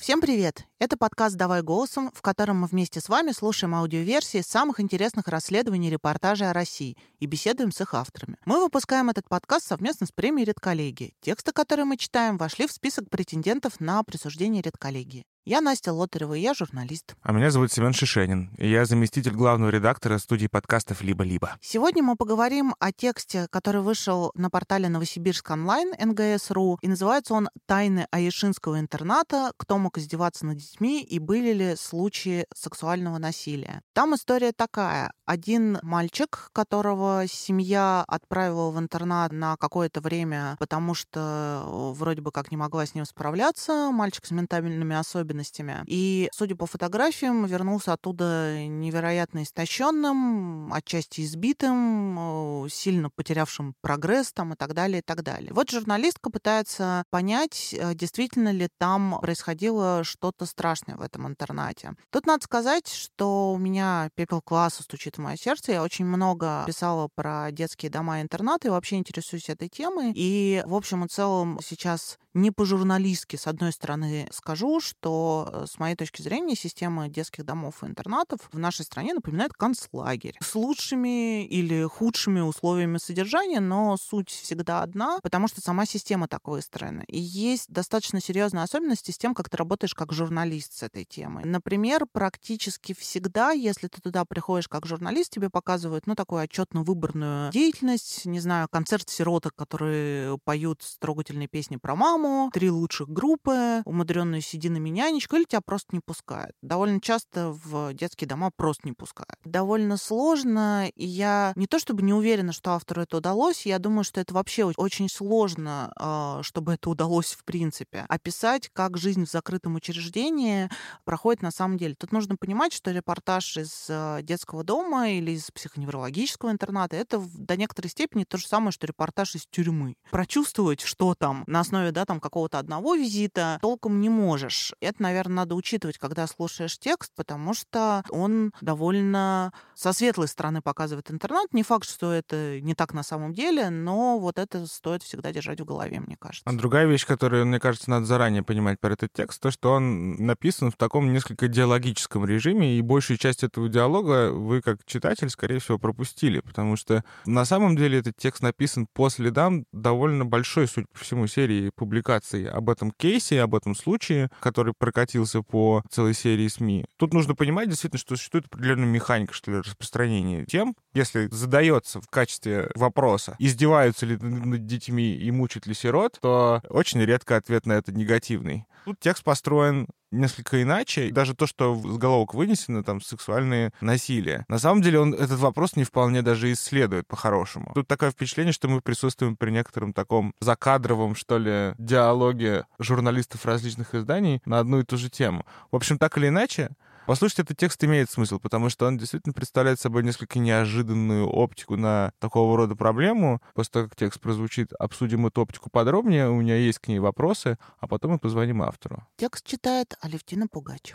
Всем привет! Это подкаст «Давай голосом», в котором мы вместе с вами слушаем аудиоверсии самых интересных расследований и репортажей о России и беседуем с их авторами. Мы выпускаем этот подкаст совместно с премией «Редколлегии». Тексты, которые мы читаем, вошли в список претендентов на присуждение «Редколлегии». Я Настя Лотарева, и я журналист. А меня зовут Семен Шишенин, и я заместитель главного редактора студии подкастов «Либо-либо». Сегодня мы поговорим о тексте, который вышел на портале Новосибирск онлайн НГС.ру, и называется он «Тайны Аишинского интерната. Кто мог издеваться над детьми и были ли случаи сексуального насилия». Там история такая. Один мальчик, которого семья отправила в интернат на какое-то время, потому что э, вроде бы как не могла с ним справляться, мальчик с ментальными особенностями, особенностями. И, судя по фотографиям, вернулся оттуда невероятно истощенным, отчасти избитым, сильно потерявшим прогресс там и так далее, и так далее. Вот журналистка пытается понять, э, действительно ли там происходило что-то страшное в этом интернате. Тут надо сказать, что у меня пепел класса стучит в мое сердце. Я очень много писала про детские дома и интернаты и вообще интересуюсь этой темой. И, в общем и целом, сейчас не по-журналистски, с одной стороны, скажу, что э, с моей точки зрения система детских домов и интернатов в нашей стране напоминает концлагерь с лучшими или худшими условиями содержания, но суть всегда одна, потому что сама система так выстроена. И есть достаточно серьезные особенности с тем, как ты работаешь как журналист с этой темой. Например, практически всегда, если ты туда приходишь как журналист, тебе показывают, ну, такую отчетно-выборную деятельность, не знаю, концерт сироток, которые поют трогательные песни про маму, маму, три лучших группы, умудренную сединами нянечку, или тебя просто не пускают. Довольно часто в детские дома просто не пускают. Довольно сложно, и я не то чтобы не уверена, что автору это удалось, я думаю, что это вообще очень сложно, а, чтобы это удалось в принципе. Описать, как жизнь в закрытом учреждении проходит на самом деле. Тут нужно понимать, что репортаж из а, детского дома или из психоневрологического интерната это до некоторой степени то же самое, что репортаж из тюрьмы. Прочувствовать, что там на основе да, там какого-то одного визита толком не можешь. Это, наверное, надо учитывать, когда слушаешь текст, потому что он довольно со светлой стороны показывает интернет. Не факт, что это не так на самом деле, но вот это стоит всегда держать в голове, мне кажется. А другая вещь, которую, мне кажется, надо заранее понимать про этот текст, то, что он написан в таком несколько диалогическом режиме, и большую часть этого диалога вы, как читатель, скорее всего, пропустили, потому что на самом деле этот текст написан по следам довольно большой, судя по всему, серии публикаций публикаций об этом кейсе, об этом случае, который прокатился по целой серии СМИ. Тут нужно понимать действительно, что существует определенная механика, что ли, распространения тем, если задается в качестве вопроса, издеваются ли над детьми и мучат ли сирот, то очень редко ответ на это негативный. Тут текст построен несколько иначе. Даже то, что в заголовок вынесено, там, сексуальные насилия. На самом деле он этот вопрос не вполне даже исследует по-хорошему. Тут такое впечатление, что мы присутствуем при некотором таком закадровом, что ли, диалоге журналистов различных изданий на одну и ту же тему. В общем, так или иначе, Послушать этот текст имеет смысл, потому что он действительно представляет собой несколько неожиданную оптику на такого рода проблему. После того, как текст прозвучит, обсудим эту оптику подробнее. У меня есть к ней вопросы, а потом мы позвоним автору. Текст читает Алевтина Пугач.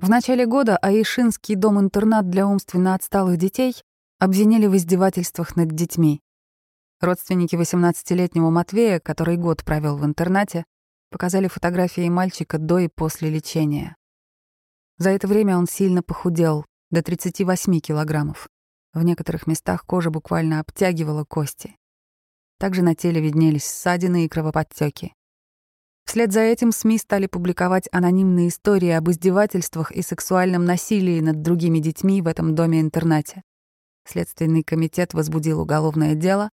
В начале года Аишинский дом-интернат для умственно отсталых детей обвинили в издевательствах над детьми. Родственники 18-летнего Матвея, который год провел в интернате, показали фотографии мальчика до и после лечения. За это время он сильно похудел, до 38 килограммов. В некоторых местах кожа буквально обтягивала кости. Также на теле виднелись ссадины и кровоподтеки. Вслед за этим СМИ стали публиковать анонимные истории об издевательствах и сексуальном насилии над другими детьми в этом доме-интернате. Следственный комитет возбудил уголовное дело,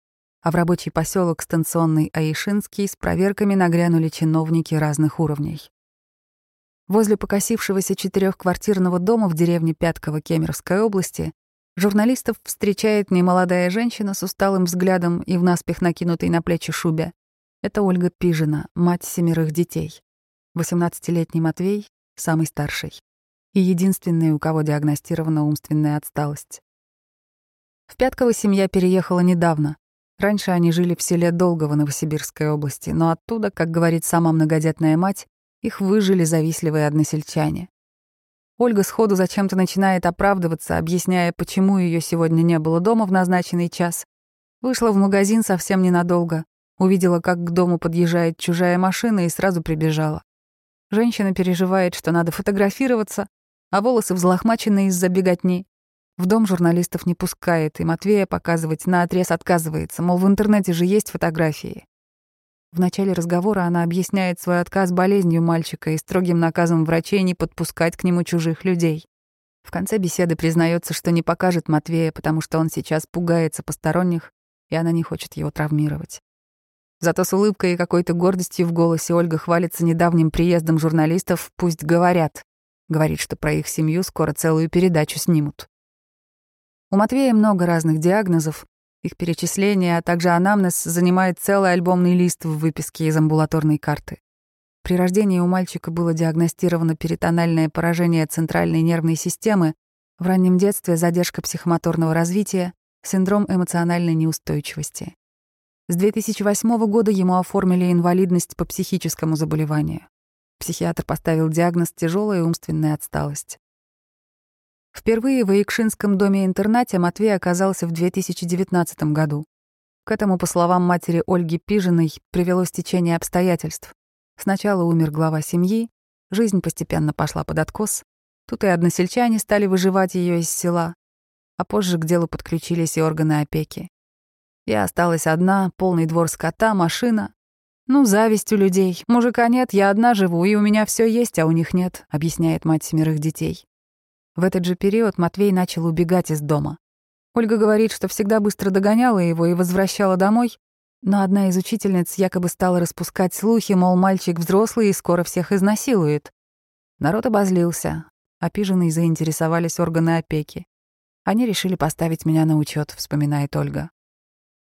а в рабочий поселок станционный Аишинский с проверками нагрянули чиновники разных уровней. Возле покосившегося четырехквартирного дома в деревне Пятково Кемеровской области журналистов встречает немолодая женщина с усталым взглядом и в наспех накинутой на плечи шубе. Это Ольга Пижина, мать семерых детей. 18-летний Матвей — самый старший. И единственный, у кого диагностирована умственная отсталость. В Пятково семья переехала недавно. Раньше они жили в селе Долгово Новосибирской области, но оттуда, как говорит сама многодетная мать, их выжили завистливые односельчане. Ольга сходу зачем-то начинает оправдываться, объясняя, почему ее сегодня не было дома в назначенный час. Вышла в магазин совсем ненадолго. Увидела, как к дому подъезжает чужая машина и сразу прибежала. Женщина переживает, что надо фотографироваться, а волосы взлохмачены из-за беготни. В дом журналистов не пускает, и Матвея показывать на отрез отказывается, мол, в интернете же есть фотографии. В начале разговора она объясняет свой отказ болезнью мальчика и строгим наказом врачей не подпускать к нему чужих людей. В конце беседы признается, что не покажет Матвея, потому что он сейчас пугается посторонних, и она не хочет его травмировать. Зато с улыбкой и какой-то гордостью в голосе Ольга хвалится недавним приездом журналистов «Пусть говорят». Говорит, что про их семью скоро целую передачу снимут. У Матвея много разных диагнозов. Их перечисление, а также анамнез занимает целый альбомный лист в выписке из амбулаторной карты. При рождении у мальчика было диагностировано перитональное поражение центральной нервной системы, в раннем детстве задержка психомоторного развития, синдром эмоциональной неустойчивости. С 2008 года ему оформили инвалидность по психическому заболеванию. Психиатр поставил диагноз «тяжелая умственная отсталость». Впервые в Икшинском доме-интернате Матвей оказался в 2019 году. К этому, по словам матери Ольги Пижиной, привело стечение обстоятельств. Сначала умер глава семьи, жизнь постепенно пошла под откос. Тут и односельчане стали выживать ее из села, а позже к делу подключились и органы опеки. Я осталась одна, полный двор скота, машина. Ну, зависть у людей. Мужика нет, я одна живу, и у меня все есть, а у них нет, объясняет мать семерых детей. В этот же период Матвей начал убегать из дома. Ольга говорит, что всегда быстро догоняла его и возвращала домой, но одна из учительниц якобы стала распускать слухи, мол, мальчик взрослый и скоро всех изнасилует. Народ обозлился, опиженные заинтересовались органы опеки. Они решили поставить меня на учет, вспоминает Ольга.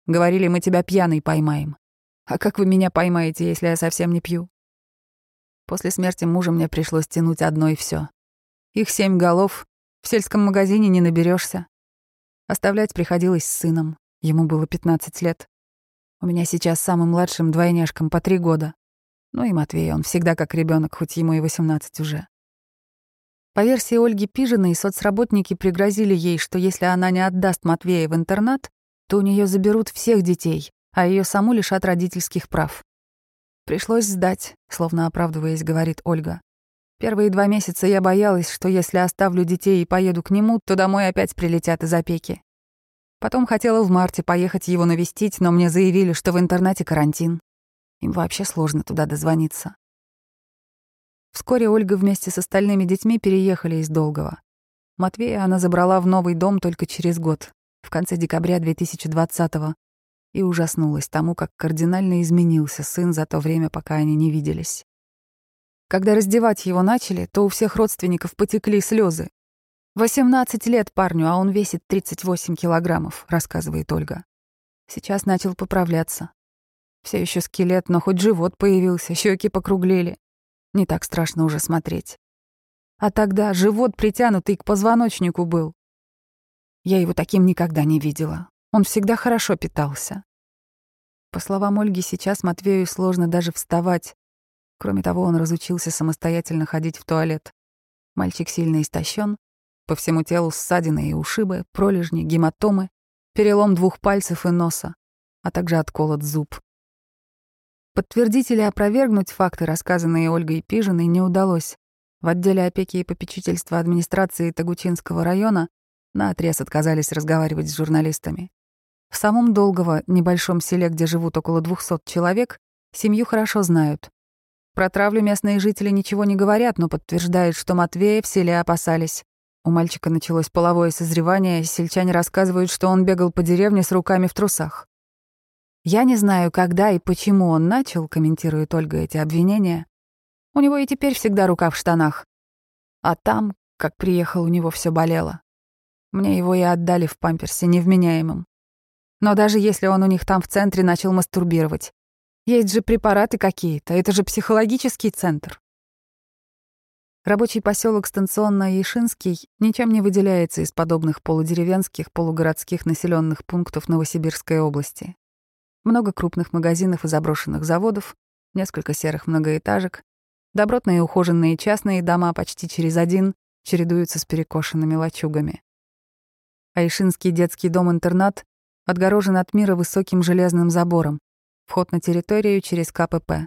Говорили, мы тебя пьяный поймаем. А как вы меня поймаете, если я совсем не пью? После смерти мужа мне пришлось тянуть одно и все. Их семь голов, в сельском магазине не наберешься. Оставлять приходилось с сыном, ему было 15 лет. У меня сейчас самым младшим двойняшкам по три года. Ну и Матвей, он всегда как ребенок, хоть ему и 18 уже. По версии Ольги Пижиной, соцработники пригрозили ей, что если она не отдаст Матвея в интернат, то у нее заберут всех детей, а ее саму лишат родительских прав. Пришлось сдать, словно оправдываясь, говорит Ольга. Первые два месяца я боялась, что если оставлю детей и поеду к нему, то домой опять прилетят из опеки. Потом хотела в марте поехать его навестить, но мне заявили, что в интернате карантин. Им вообще сложно туда дозвониться. Вскоре Ольга вместе с остальными детьми переехали из Долгого. Матвея она забрала в новый дом только через год, в конце декабря 2020-го и ужаснулась тому, как кардинально изменился сын за то время, пока они не виделись. Когда раздевать его начали, то у всех родственников потекли слезы. «18 лет парню, а он весит 38 килограммов», — рассказывает Ольга. Сейчас начал поправляться. Все еще скелет, но хоть живот появился, щеки покруглели. Не так страшно уже смотреть. А тогда живот притянутый к позвоночнику был. Я его таким никогда не видела. Он всегда хорошо питался. По словам Ольги, сейчас Матвею сложно даже вставать. Кроме того, он разучился самостоятельно ходить в туалет. Мальчик сильно истощен, по всему телу ссадины и ушибы, пролежни, гематомы, перелом двух пальцев и носа, а также отколот зуб. Подтвердить или опровергнуть факты, рассказанные Ольгой Пижиной, не удалось. В отделе опеки и попечительства администрации Тагучинского района наотрез отказались разговаривать с журналистами. В самом Долгово, небольшом селе, где живут около 200 человек, семью хорошо знают. Про травлю местные жители ничего не говорят, но подтверждают, что Матвея в селе опасались. У мальчика началось половое созревание, сельчане рассказывают, что он бегал по деревне с руками в трусах. «Я не знаю, когда и почему он начал», — комментирует Ольга эти обвинения. «У него и теперь всегда рука в штанах. А там, как приехал, у него все болело. Мне его и отдали в памперсе невменяемым. Но даже если он у них там в центре начал мастурбировать, есть же препараты какие-то, это же психологический центр. Рабочий поселок Станционно-Яшинский ничем не выделяется из подобных полудеревенских, полугородских населенных пунктов Новосибирской области. Много крупных магазинов и заброшенных заводов, несколько серых многоэтажек, добротные ухоженные частные дома почти через один чередуются с перекошенными лачугами. Айшинский детский дом-интернат Отгорожен от мира высоким железным забором. Вход на территорию через КПП.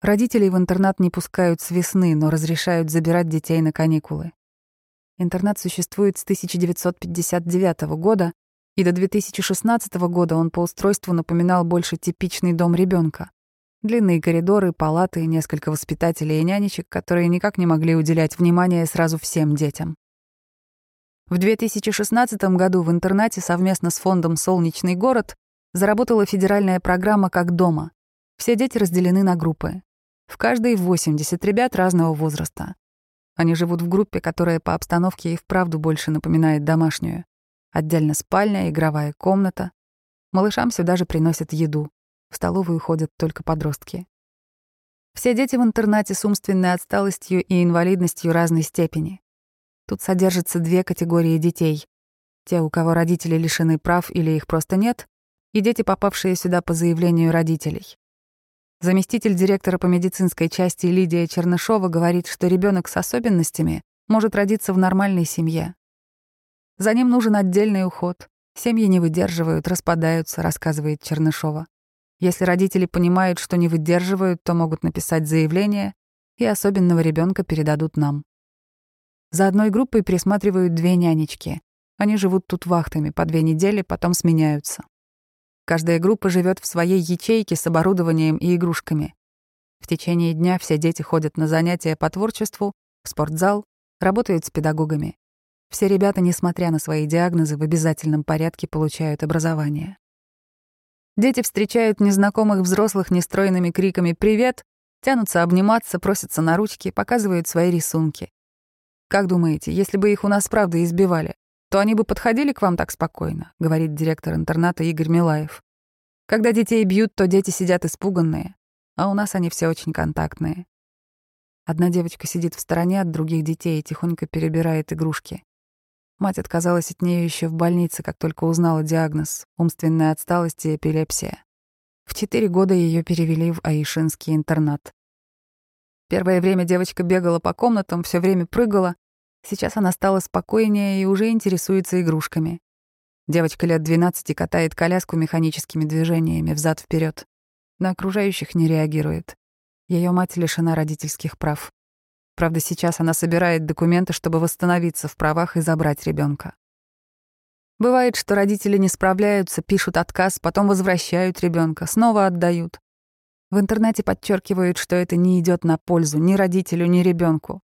Родителей в интернат не пускают с весны, но разрешают забирать детей на каникулы. Интернат существует с 1959 года, и до 2016 года он по устройству напоминал больше типичный дом ребенка. Длинные коридоры, палаты, несколько воспитателей и нянечек, которые никак не могли уделять внимание сразу всем детям. В 2016 году в интернате совместно с фондом «Солнечный город» заработала федеральная программа «Как дома». Все дети разделены на группы. В каждой 80 ребят разного возраста. Они живут в группе, которая по обстановке и вправду больше напоминает домашнюю. Отдельно спальня, игровая комната. Малышам сюда же приносят еду. В столовую ходят только подростки. Все дети в интернате с умственной отсталостью и инвалидностью разной степени. Тут содержатся две категории детей. Те, у кого родители лишены прав или их просто нет, и дети, попавшие сюда по заявлению родителей. Заместитель директора по медицинской части Лидия Чернышова говорит, что ребенок с особенностями может родиться в нормальной семье. За ним нужен отдельный уход. Семьи не выдерживают, распадаются, рассказывает Чернышова. Если родители понимают, что не выдерживают, то могут написать заявление, и особенного ребенка передадут нам. За одной группой присматривают две нянечки. Они живут тут вахтами по две недели, потом сменяются. Каждая группа живет в своей ячейке с оборудованием и игрушками. В течение дня все дети ходят на занятия по творчеству, в спортзал, работают с педагогами. Все ребята, несмотря на свои диагнозы, в обязательном порядке получают образование. Дети встречают незнакомых взрослых нестройными криками «Привет!», тянутся обниматься, просятся на ручки, показывают свои рисунки. Как думаете, если бы их у нас правда избивали, то они бы подходили к вам так спокойно, говорит директор интерната Игорь Милаев. Когда детей бьют, то дети сидят испуганные, а у нас они все очень контактные. Одна девочка сидит в стороне от других детей и тихонько перебирает игрушки. Мать отказалась от нее еще в больнице, как только узнала диагноз — умственная отсталость и эпилепсия. В четыре года ее перевели в Аишинский интернат. Первое время девочка бегала по комнатам, все время прыгала, Сейчас она стала спокойнее и уже интересуется игрушками. Девочка лет 12 катает коляску механическими движениями взад вперед. На окружающих не реагирует. Ее мать лишена родительских прав. Правда, сейчас она собирает документы, чтобы восстановиться в правах и забрать ребенка. Бывает, что родители не справляются, пишут отказ, потом возвращают ребенка, снова отдают. В интернете подчеркивают, что это не идет на пользу ни родителю, ни ребенку.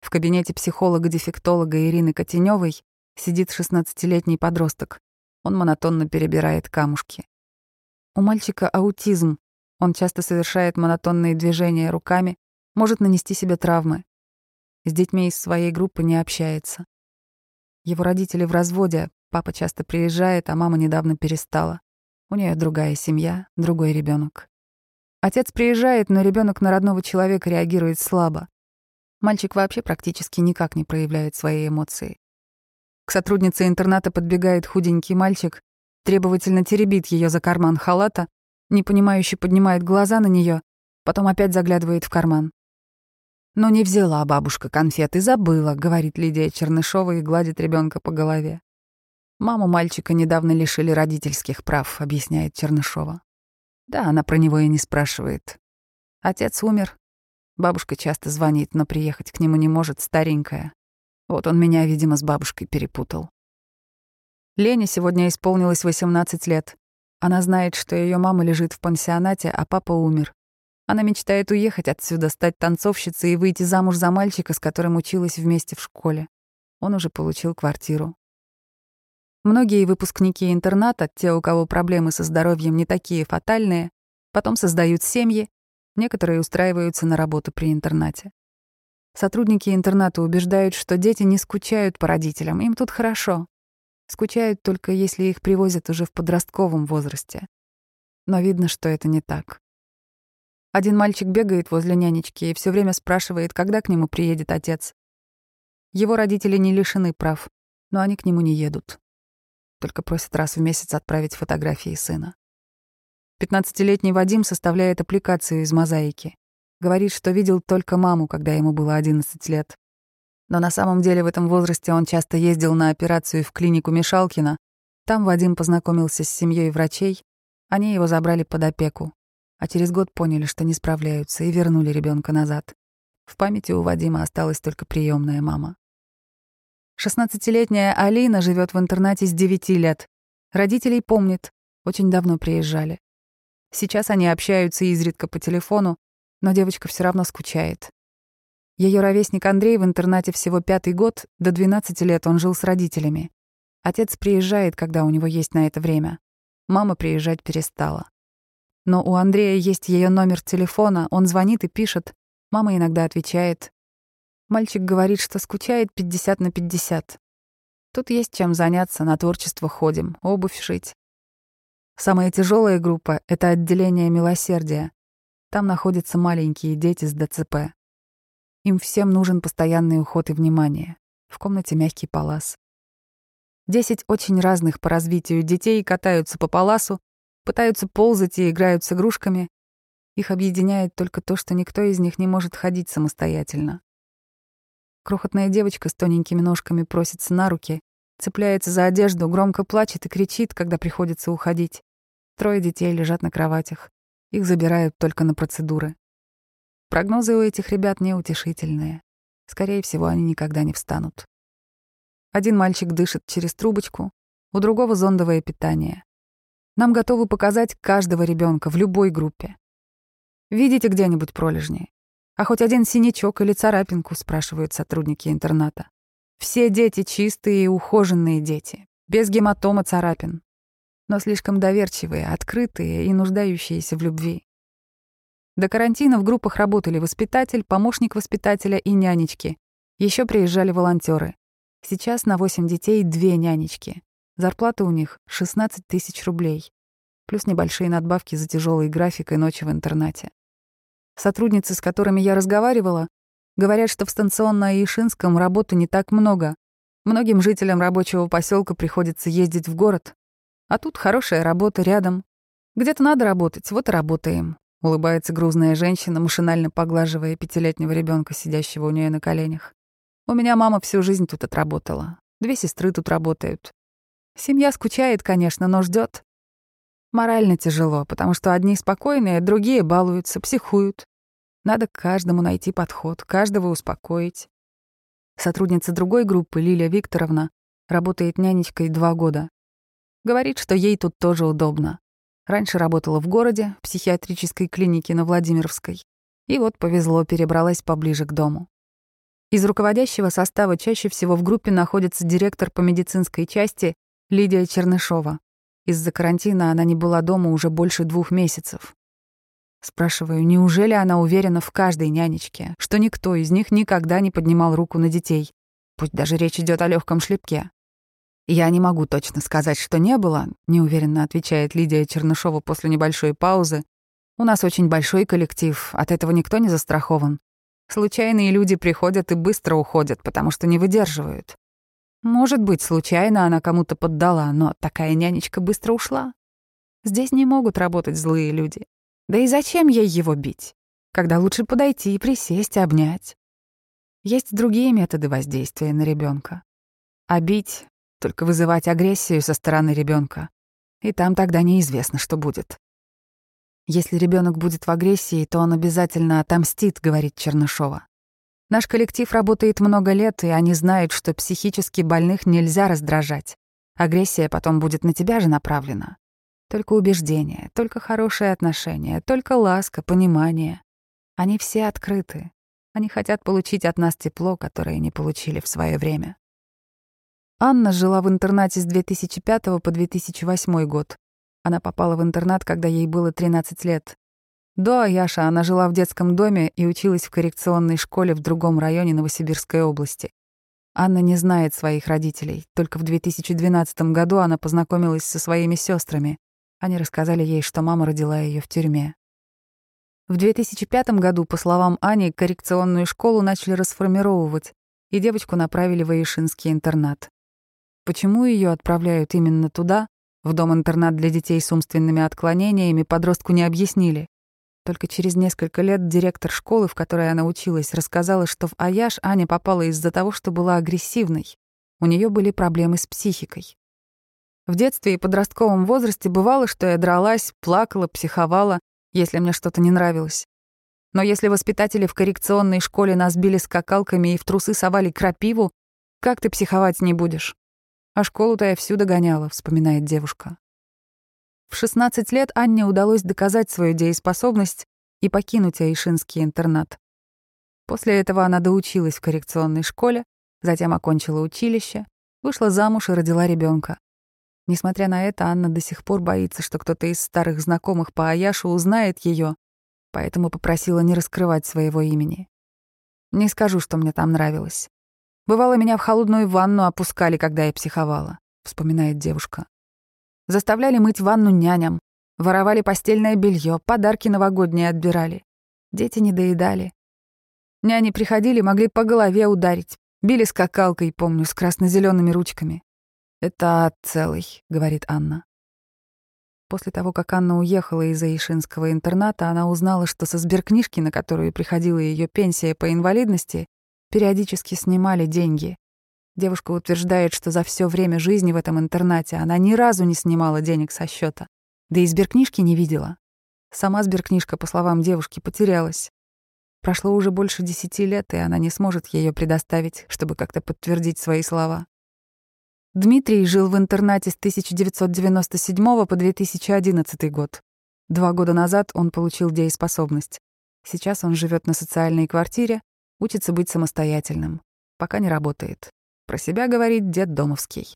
В кабинете психолога-дефектолога Ирины Котенёвой сидит 16-летний подросток. Он монотонно перебирает камушки. У мальчика аутизм. Он часто совершает монотонные движения руками, может нанести себе травмы. С детьми из своей группы не общается. Его родители в разводе, папа часто приезжает, а мама недавно перестала. У нее другая семья, другой ребенок. Отец приезжает, но ребенок на родного человека реагирует слабо. Мальчик вообще практически никак не проявляет свои эмоции. К сотруднице интерната подбегает худенький мальчик, требовательно теребит ее за карман халата, непонимающе поднимает глаза на нее, потом опять заглядывает в карман. «Но не взяла бабушка конфеты, забыла», — говорит Лидия Чернышова и гладит ребенка по голове. «Маму мальчика недавно лишили родительских прав», — объясняет Чернышова. Да, она про него и не спрашивает. Отец умер, Бабушка часто звонит, но приехать к нему не может, старенькая. Вот он меня, видимо, с бабушкой перепутал. Лене сегодня исполнилось 18 лет. Она знает, что ее мама лежит в пансионате, а папа умер. Она мечтает уехать отсюда, стать танцовщицей и выйти замуж за мальчика, с которым училась вместе в школе. Он уже получил квартиру. Многие выпускники интерната, те, у кого проблемы со здоровьем не такие фатальные, потом создают семьи, Некоторые устраиваются на работу при интернате. Сотрудники интерната убеждают, что дети не скучают по родителям, им тут хорошо. Скучают только если их привозят уже в подростковом возрасте. Но видно, что это не так. Один мальчик бегает возле нянечки и все время спрашивает, когда к нему приедет отец. Его родители не лишены прав, но они к нему не едут. Только просят раз в месяц отправить фотографии сына. Пятнадцатилетний Вадим составляет аппликацию из мозаики. Говорит, что видел только маму, когда ему было 11 лет. Но на самом деле в этом возрасте он часто ездил на операцию в клинику Мишалкина. Там Вадим познакомился с семьей врачей, они его забрали под опеку, а через год поняли, что не справляются, и вернули ребенка назад. В памяти у Вадима осталась только приемная мама. Шестнадцатилетняя Алина живет в интернате с девяти лет. Родителей помнит, очень давно приезжали. Сейчас они общаются изредка по телефону, но девочка все равно скучает. Ее ровесник Андрей в интернате всего пятый год, до 12 лет он жил с родителями. Отец приезжает, когда у него есть на это время. Мама приезжать перестала. Но у Андрея есть ее номер телефона, он звонит и пишет. Мама иногда отвечает. Мальчик говорит, что скучает 50 на 50. Тут есть чем заняться, на творчество ходим, обувь шить. Самая тяжелая группа — это отделение милосердия. Там находятся маленькие дети с ДЦП. Им всем нужен постоянный уход и внимание. В комнате мягкий палас. Десять очень разных по развитию детей катаются по паласу, пытаются ползать и играют с игрушками. Их объединяет только то, что никто из них не может ходить самостоятельно. Крохотная девочка с тоненькими ножками просится на руки, цепляется за одежду, громко плачет и кричит, когда приходится уходить. Трое детей лежат на кроватях. Их забирают только на процедуры. Прогнозы у этих ребят неутешительные. Скорее всего, они никогда не встанут. Один мальчик дышит через трубочку, у другого зондовое питание. Нам готовы показать каждого ребенка в любой группе. Видите где-нибудь пролежни? А хоть один синячок или царапинку, спрашивают сотрудники интерната. Все дети чистые и ухоженные дети, без гематома царапин но слишком доверчивые, открытые и нуждающиеся в любви. До карантина в группах работали воспитатель, помощник воспитателя и нянечки. Еще приезжали волонтеры. Сейчас на 8 детей две нянечки. Зарплата у них 16 тысяч рублей. Плюс небольшие надбавки за тяжелый график и ночи в интернате. Сотрудницы, с которыми я разговаривала, говорят, что в станционно-Аишинском работы не так много. Многим жителям рабочего поселка приходится ездить в город, а тут хорошая работа рядом. Где-то надо работать, вот и работаем. Улыбается грузная женщина, машинально поглаживая пятилетнего ребенка, сидящего у нее на коленях. У меня мама всю жизнь тут отработала. Две сестры тут работают. Семья скучает, конечно, но ждет. Морально тяжело, потому что одни спокойные, другие балуются, психуют. Надо к каждому найти подход, каждого успокоить. Сотрудница другой группы, Лилия Викторовна, работает нянечкой два года. Говорит, что ей тут тоже удобно. Раньше работала в городе, в психиатрической клинике на Владимировской. И вот повезло, перебралась поближе к дому. Из руководящего состава чаще всего в группе находится директор по медицинской части Лидия Чернышова. Из-за карантина она не была дома уже больше двух месяцев. Спрашиваю, неужели она уверена в каждой нянечке, что никто из них никогда не поднимал руку на детей, пусть даже речь идет о легком шлепке? «Я не могу точно сказать, что не было», — неуверенно отвечает Лидия Чернышова после небольшой паузы. «У нас очень большой коллектив, от этого никто не застрахован. Случайные люди приходят и быстро уходят, потому что не выдерживают. Может быть, случайно она кому-то поддала, но такая нянечка быстро ушла. Здесь не могут работать злые люди. Да и зачем ей его бить? Когда лучше подойти, присесть, обнять. Есть другие методы воздействия на ребенка. А бить только вызывать агрессию со стороны ребенка. И там тогда неизвестно, что будет. Если ребенок будет в агрессии, то он обязательно отомстит, говорит Чернышова. Наш коллектив работает много лет, и они знают, что психически больных нельзя раздражать. Агрессия потом будет на тебя же направлена. Только убеждение, только хорошие отношения, только ласка, понимание. Они все открыты. Они хотят получить от нас тепло, которое не получили в свое время. Анна жила в интернате с 2005 по 2008 год. Она попала в интернат, когда ей было 13 лет. До Аяша она жила в детском доме и училась в коррекционной школе в другом районе Новосибирской области. Анна не знает своих родителей. Только в 2012 году она познакомилась со своими сестрами. Они рассказали ей, что мама родила ее в тюрьме. В 2005 году, по словам Ани, коррекционную школу начали расформировывать, и девочку направили в Аишинский интернат. Почему ее отправляют именно туда, в дом-интернат для детей с умственными отклонениями, подростку не объяснили. Только через несколько лет директор школы, в которой она училась, рассказала, что в Аяш Аня попала из-за того, что была агрессивной. У нее были проблемы с психикой. В детстве и подростковом возрасте бывало, что я дралась, плакала, психовала, если мне что-то не нравилось. Но если воспитатели в коррекционной школе нас били скакалками и в трусы совали крапиву, как ты психовать не будешь? А школу-то я всю догоняла, вспоминает девушка. В 16 лет Анне удалось доказать свою дееспособность и покинуть Айшинский интернат. После этого она доучилась в коррекционной школе, затем окончила училище, вышла замуж и родила ребенка. Несмотря на это, Анна до сих пор боится, что кто-то из старых знакомых по Аяшу узнает ее, поэтому попросила не раскрывать своего имени. Не скажу, что мне там нравилось. Бывало, меня в холодную ванну опускали, когда я психовала, вспоминает девушка. Заставляли мыть ванну няням, воровали постельное белье, подарки новогодние отбирали. Дети не доедали. Няни приходили, могли по голове ударить, били скакалкой, помню, с красно-зелеными ручками. «Это ад целый», — говорит Анна. После того, как Анна уехала из Аишинского интерната, она узнала, что со сберкнижки, на которую приходила ее пенсия по инвалидности, периодически снимали деньги. Девушка утверждает, что за все время жизни в этом интернате она ни разу не снимала денег со счета, да и сберкнижки не видела. Сама сберкнижка, по словам девушки, потерялась. Прошло уже больше десяти лет, и она не сможет ее предоставить, чтобы как-то подтвердить свои слова. Дмитрий жил в интернате с 1997 по 2011 год. Два года назад он получил дееспособность. Сейчас он живет на социальной квартире, учится быть самостоятельным. Пока не работает. Про себя говорит дед Домовский.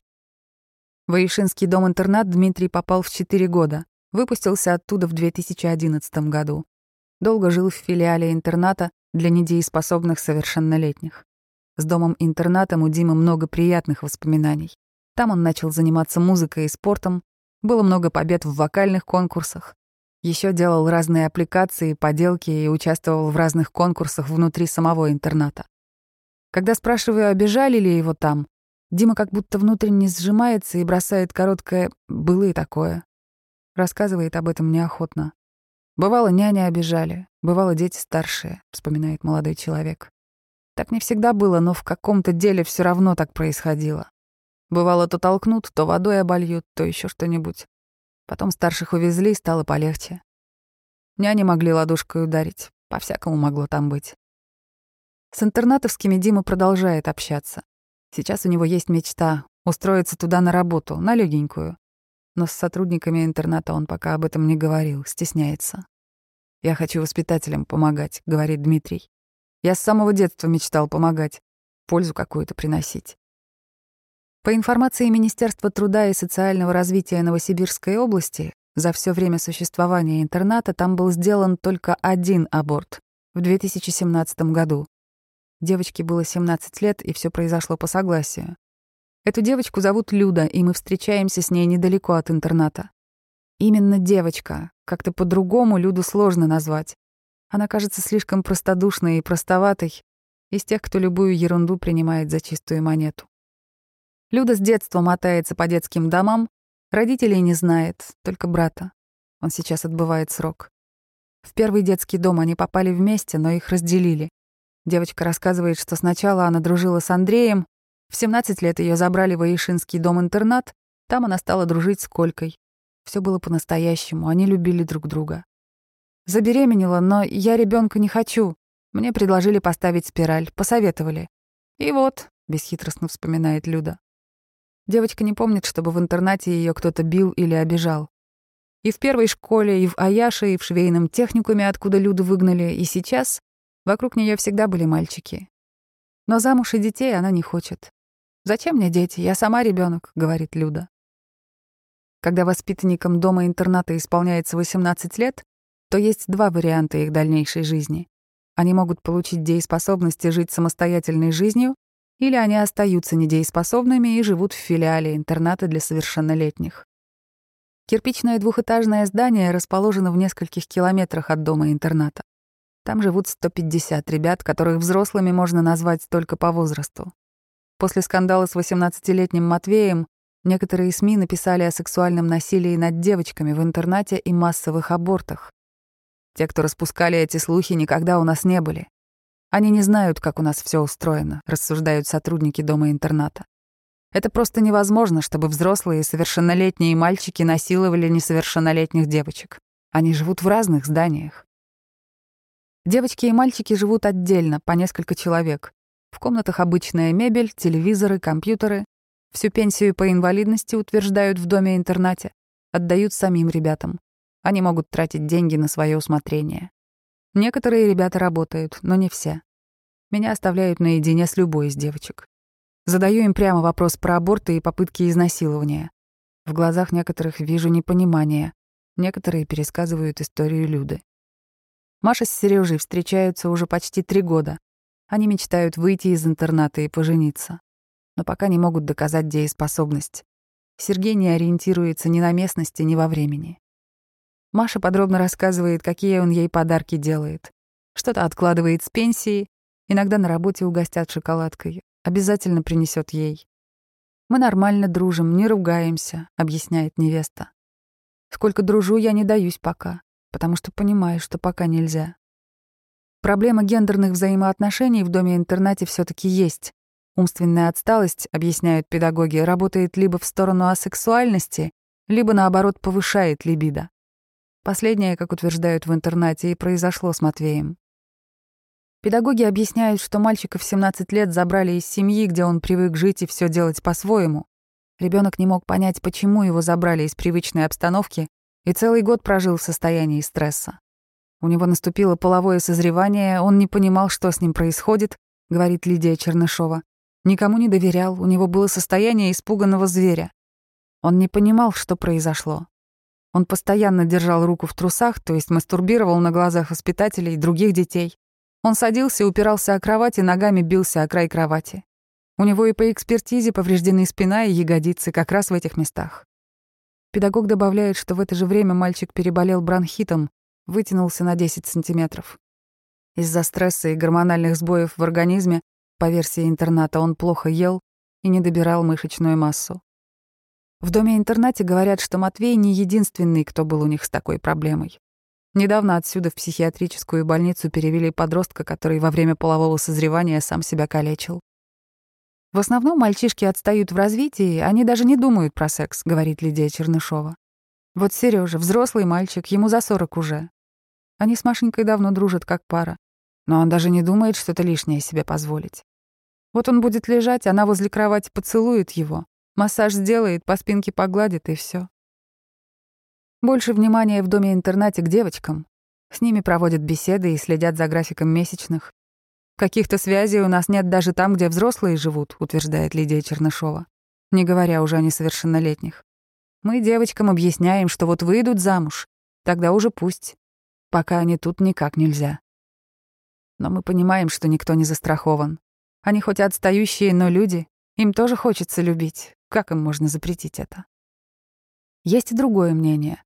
В Ишинский дом-интернат Дмитрий попал в 4 года. Выпустился оттуда в 2011 году. Долго жил в филиале интерната для недееспособных совершеннолетних. С домом-интернатом у Димы много приятных воспоминаний. Там он начал заниматься музыкой и спортом, было много побед в вокальных конкурсах. Еще делал разные аппликации, поделки и участвовал в разных конкурсах внутри самого интерната. Когда спрашиваю, обижали ли его там, Дима как будто внутренне сжимается и бросает короткое «было и такое». Рассказывает об этом неохотно. «Бывало, няня обижали, бывало, дети старшие», — вспоминает молодой человек. Так не всегда было, но в каком-то деле все равно так происходило. Бывало, то толкнут, то водой обольют, то еще что-нибудь. Потом старших увезли, стало полегче. Няни могли ладошкой ударить, по-всякому могло там быть. С интернатовскими Дима продолжает общаться. Сейчас у него есть мечта — устроиться туда на работу, на легенькую. Но с сотрудниками интерната он пока об этом не говорил, стесняется. «Я хочу воспитателям помогать», — говорит Дмитрий. «Я с самого детства мечтал помогать, пользу какую-то приносить. По информации Министерства труда и социального развития Новосибирской области, за все время существования интерната там был сделан только один аборт в 2017 году. Девочке было 17 лет, и все произошло по согласию. Эту девочку зовут Люда, и мы встречаемся с ней недалеко от интерната. Именно девочка. Как-то по-другому Люду сложно назвать. Она кажется слишком простодушной и простоватой, из тех, кто любую ерунду принимает за чистую монету. Люда с детства мотается по детским домам, родителей не знает, только брата. Он сейчас отбывает срок. В первый детский дом они попали вместе, но их разделили. Девочка рассказывает, что сначала она дружила с Андреем, в 17 лет ее забрали в Аишинский дом-интернат, там она стала дружить с Колькой. Все было по-настоящему, они любили друг друга. Забеременела, но я ребенка не хочу. Мне предложили поставить спираль, посоветовали. И вот, бесхитростно вспоминает Люда. Девочка не помнит, чтобы в интернате ее кто-то бил или обижал. И в первой школе, и в Аяше, и в швейном техникуме, откуда Люду выгнали, и сейчас вокруг нее всегда были мальчики. Но замуж и детей она не хочет. «Зачем мне дети? Я сама ребенок, говорит Люда. Когда воспитанникам дома-интерната исполняется 18 лет, то есть два варианта их дальнейшей жизни. Они могут получить дееспособность и жить самостоятельной жизнью, или они остаются недееспособными и живут в филиале интерната для совершеннолетних. Кирпичное двухэтажное здание расположено в нескольких километрах от дома-интерната. Там живут 150 ребят, которых взрослыми можно назвать только по возрасту. После скандала с 18-летним Матвеем некоторые СМИ написали о сексуальном насилии над девочками в интернате и массовых абортах. Те, кто распускали эти слухи, никогда у нас не были. Они не знают, как у нас все устроено, рассуждают сотрудники дома-интерната. Это просто невозможно, чтобы взрослые и совершеннолетние мальчики насиловали несовершеннолетних девочек. Они живут в разных зданиях. Девочки и мальчики живут отдельно, по несколько человек. В комнатах обычная мебель, телевизоры, компьютеры. Всю пенсию по инвалидности утверждают в доме-интернате, отдают самим ребятам. Они могут тратить деньги на свое усмотрение. Некоторые ребята работают, но не все. Меня оставляют наедине с любой из девочек. Задаю им прямо вопрос про аборты и попытки изнасилования. В глазах некоторых вижу непонимание. Некоторые пересказывают историю Люды. Маша с Сережей встречаются уже почти три года. Они мечтают выйти из интерната и пожениться. Но пока не могут доказать дееспособность. Сергей не ориентируется ни на местности, ни во времени. Маша подробно рассказывает, какие он ей подарки делает. Что-то откладывает с пенсии, иногда на работе угостят шоколадкой, Обязательно принесет ей. Мы нормально дружим, не ругаемся, объясняет невеста. Сколько дружу, я не даюсь пока, потому что понимаю, что пока нельзя. Проблема гендерных взаимоотношений в доме-интернате все таки есть. Умственная отсталость, объясняют педагоги, работает либо в сторону асексуальности, либо, наоборот, повышает либидо. Последнее, как утверждают в интернате, и произошло с Матвеем. Педагоги объясняют, что мальчика в 17 лет забрали из семьи, где он привык жить и все делать по-своему. Ребенок не мог понять, почему его забрали из привычной обстановки, и целый год прожил в состоянии стресса. У него наступило половое созревание, он не понимал, что с ним происходит, говорит Лидия Чернышова. Никому не доверял, у него было состояние испуганного зверя. Он не понимал, что произошло. Он постоянно держал руку в трусах, то есть мастурбировал на глазах воспитателей и других детей. Он садился, упирался о кровать и ногами бился о край кровати. У него и по экспертизе повреждены спина и ягодицы как раз в этих местах. Педагог добавляет, что в это же время мальчик переболел бронхитом, вытянулся на 10 сантиметров. Из-за стресса и гормональных сбоев в организме, по версии интерната, он плохо ел и не добирал мышечную массу. В доме-интернате говорят, что Матвей не единственный, кто был у них с такой проблемой. Недавно отсюда в психиатрическую больницу перевели подростка, который во время полового созревания сам себя калечил. В основном мальчишки отстают в развитии, они даже не думают про секс, говорит Лидия Чернышова. Вот Сережа, взрослый мальчик, ему за сорок уже. Они с Машенькой давно дружат как пара, но он даже не думает что-то лишнее себе позволить. Вот он будет лежать, она возле кровати поцелует его, массаж сделает, по спинке погладит и все. Больше внимания в доме-интернате к девочкам. С ними проводят беседы и следят за графиком месячных. Каких-то связей у нас нет даже там, где взрослые живут, утверждает Лидия Чернышова, не говоря уже о несовершеннолетних. Мы девочкам объясняем, что вот выйдут замуж, тогда уже пусть. Пока они тут никак нельзя. Но мы понимаем, что никто не застрахован. Они хоть отстающие, но люди. Им тоже хочется любить. Как им можно запретить это? Есть и другое мнение.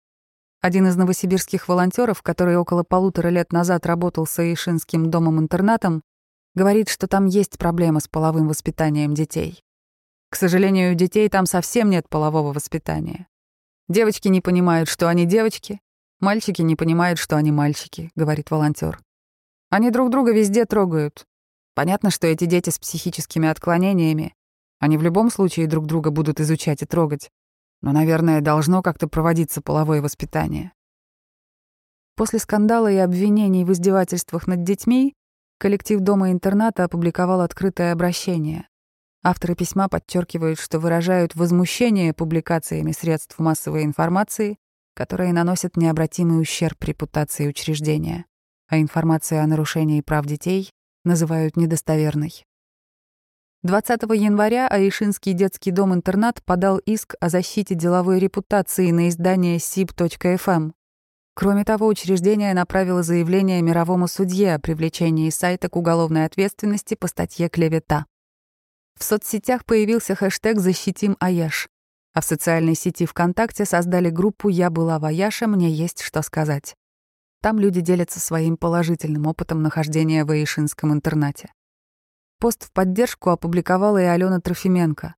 Один из новосибирских волонтеров, который около полутора лет назад работал с Аишинским домом-интернатом, говорит, что там есть проблема с половым воспитанием детей. К сожалению, у детей там совсем нет полового воспитания. Девочки не понимают, что они девочки, мальчики не понимают, что они мальчики, говорит волонтер. Они друг друга везде трогают. Понятно, что эти дети с психическими отклонениями, они в любом случае друг друга будут изучать и трогать. Но, наверное, должно как-то проводиться половое воспитание. После скандала и обвинений в издевательствах над детьми коллектив дома-интерната опубликовал открытое обращение. Авторы письма подчеркивают, что выражают возмущение публикациями средств массовой информации, которые наносят необратимый ущерб репутации учреждения, а информацию о нарушении прав детей называют недостоверной. 20 января Аишинский детский дом-интернат подал иск о защите деловой репутации на издание sib.fm. Эм. Кроме того, учреждение направило заявление мировому судье о привлечении сайта к уголовной ответственности по статье «Клевета». В соцсетях появился хэштег «Защитим Аяш», а в социальной сети ВКонтакте создали группу «Я была в Аяше, мне есть что сказать». Там люди делятся своим положительным опытом нахождения в Аишинском интернате. Пост в поддержку опубликовала и Алена Трофименко.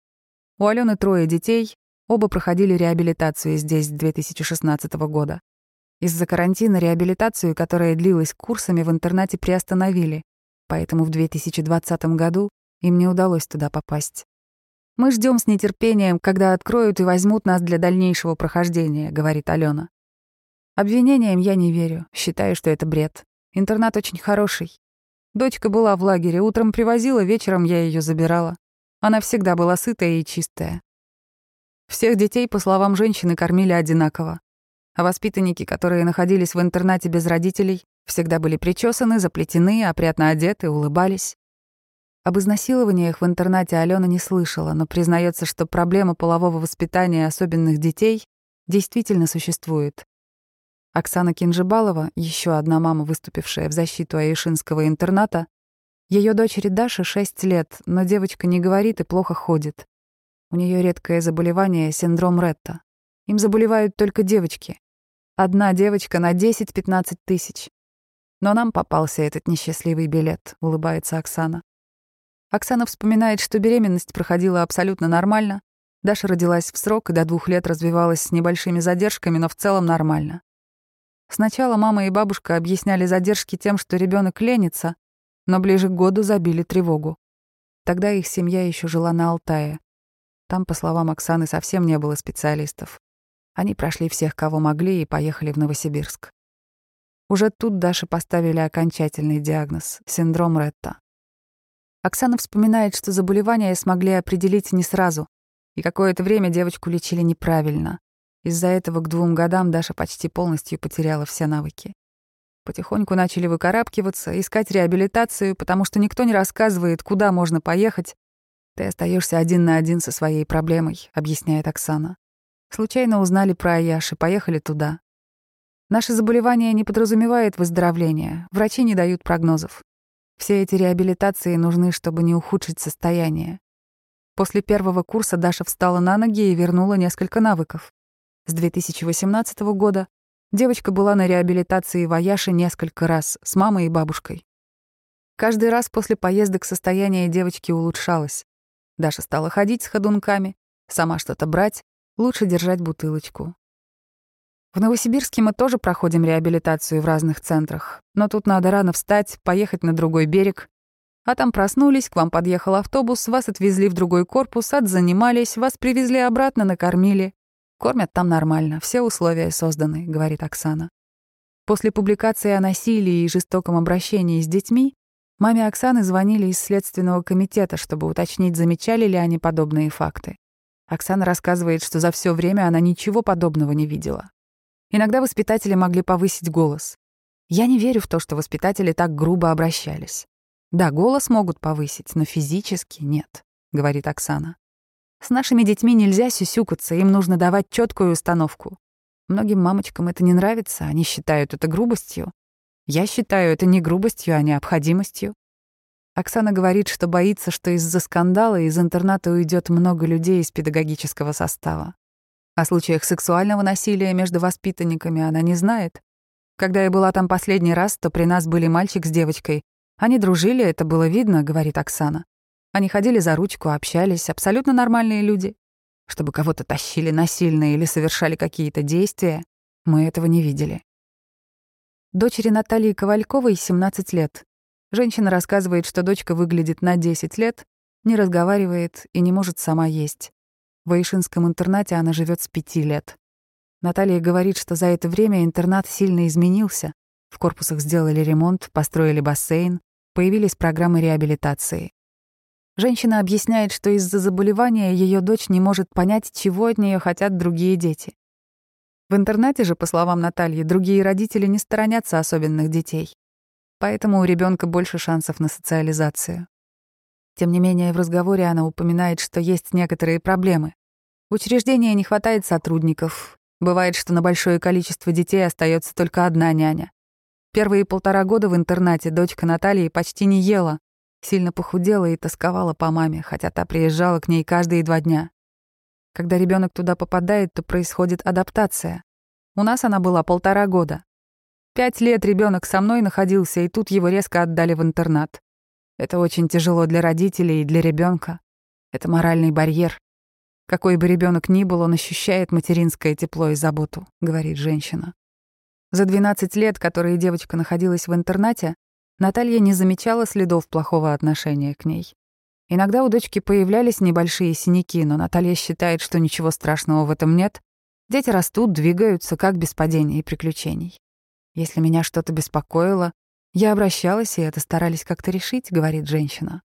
У Алены трое детей, оба проходили реабилитацию здесь с 2016 года. Из-за карантина реабилитацию, которая длилась курсами, в интернате приостановили, поэтому в 2020 году им не удалось туда попасть. Мы ждем с нетерпением, когда откроют и возьмут нас для дальнейшего прохождения, говорит Алена. Обвинениям я не верю, считаю, что это бред. Интернат очень хороший. Дочка была в лагере, утром привозила, вечером я ее забирала. Она всегда была сытая и чистая. Всех детей, по словам женщины, кормили одинаково. А воспитанники, которые находились в интернате без родителей, всегда были причесаны, заплетены, опрятно одеты, улыбались. Об изнасилованиях в интернате Алена не слышала, но признается, что проблема полового воспитания особенных детей действительно существует. Оксана Кинжибалова, еще одна мама, выступившая в защиту Аишинского интерната, ее дочери Даше 6 лет, но девочка не говорит и плохо ходит. У нее редкое заболевание — синдром Ретта. Им заболевают только девочки. Одна девочка на 10-15 тысяч. Но нам попался этот несчастливый билет, улыбается Оксана. Оксана вспоминает, что беременность проходила абсолютно нормально. Даша родилась в срок и до двух лет развивалась с небольшими задержками, но в целом нормально. Сначала мама и бабушка объясняли задержки тем, что ребенок ленится, но ближе к году забили тревогу. Тогда их семья еще жила на Алтае. Там, по словам Оксаны, совсем не было специалистов. Они прошли всех, кого могли, и поехали в Новосибирск. Уже тут Даше поставили окончательный диагноз — синдром Ретта. Оксана вспоминает, что заболевание смогли определить не сразу, и какое-то время девочку лечили неправильно. Из-за этого к двум годам Даша почти полностью потеряла все навыки. Потихоньку начали выкарабкиваться, искать реабилитацию, потому что никто не рассказывает, куда можно поехать. «Ты остаешься один на один со своей проблемой», — объясняет Оксана. Случайно узнали про Аяш и поехали туда. Наше заболевание не подразумевает выздоровления, врачи не дают прогнозов. Все эти реабилитации нужны, чтобы не ухудшить состояние. После первого курса Даша встала на ноги и вернула несколько навыков. С 2018 года девочка была на реабилитации в Аяше несколько раз с мамой и бабушкой. Каждый раз после поездок состояние девочки улучшалось. Даша стала ходить с ходунками, сама что-то брать, лучше держать бутылочку. В Новосибирске мы тоже проходим реабилитацию в разных центрах, но тут надо рано встать, поехать на другой берег. А там проснулись, к вам подъехал автобус, вас отвезли в другой корпус, отзанимались, вас привезли обратно, накормили. Кормят там нормально, все условия созданы, говорит Оксана. После публикации о насилии и жестоком обращении с детьми маме Оксаны звонили из Следственного комитета, чтобы уточнить, замечали ли они подобные факты. Оксана рассказывает, что за все время она ничего подобного не видела. Иногда воспитатели могли повысить голос. Я не верю в то, что воспитатели так грубо обращались. Да, голос могут повысить, но физически нет, говорит Оксана. С нашими детьми нельзя сюсюкаться, им нужно давать четкую установку. Многим мамочкам это не нравится, они считают это грубостью. Я считаю это не грубостью, а необходимостью. Оксана говорит, что боится, что из-за скандала из интерната уйдет много людей из педагогического состава. О случаях сексуального насилия между воспитанниками она не знает. Когда я была там последний раз, то при нас были мальчик с девочкой. Они дружили, это было видно, говорит Оксана. Они ходили за ручку, общались, абсолютно нормальные люди. Чтобы кого-то тащили насильно или совершали какие-то действия, мы этого не видели. Дочери Натальи Ковальковой 17 лет. Женщина рассказывает, что дочка выглядит на 10 лет, не разговаривает и не может сама есть. В Аишинском интернате она живет с пяти лет. Наталья говорит, что за это время интернат сильно изменился. В корпусах сделали ремонт, построили бассейн, появились программы реабилитации. Женщина объясняет, что из-за заболевания ее дочь не может понять, чего от нее хотят другие дети. В интернате же, по словам Натальи, другие родители не сторонятся особенных детей. Поэтому у ребенка больше шансов на социализацию. Тем не менее, в разговоре она упоминает, что есть некоторые проблемы. В учреждении не хватает сотрудников. Бывает, что на большое количество детей остается только одна няня. Первые полтора года в интернате дочка Натальи почти не ела, сильно похудела и тосковала по маме, хотя та приезжала к ней каждые два дня. Когда ребенок туда попадает, то происходит адаптация. У нас она была полтора года. Пять лет ребенок со мной находился, и тут его резко отдали в интернат. Это очень тяжело для родителей и для ребенка. Это моральный барьер. Какой бы ребенок ни был, он ощущает материнское тепло и заботу, говорит женщина. За 12 лет, которые девочка находилась в интернате, Наталья не замечала следов плохого отношения к ней. Иногда у дочки появлялись небольшие синяки, но Наталья считает, что ничего страшного в этом нет. Дети растут, двигаются, как без падений и приключений. Если меня что-то беспокоило, я обращалась, и это старались как-то решить, говорит женщина.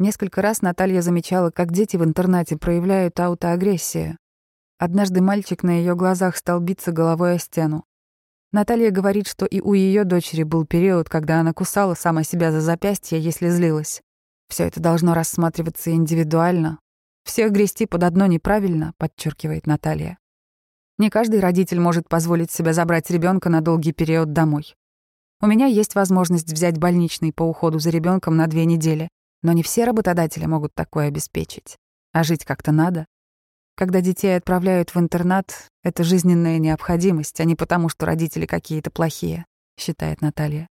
Несколько раз Наталья замечала, как дети в интернате проявляют аутоагрессию. Однажды мальчик на ее глазах стал биться головой о стену. Наталья говорит, что и у ее дочери был период, когда она кусала сама себя за запястье, если злилась. Все это должно рассматриваться индивидуально. Всех грести под одно неправильно, подчеркивает Наталья. Не каждый родитель может позволить себе забрать ребенка на долгий период домой. У меня есть возможность взять больничный по уходу за ребенком на две недели, но не все работодатели могут такое обеспечить. А жить как-то надо. Когда детей отправляют в интернат, это жизненная необходимость, а не потому, что родители какие-то плохие, считает Наталья.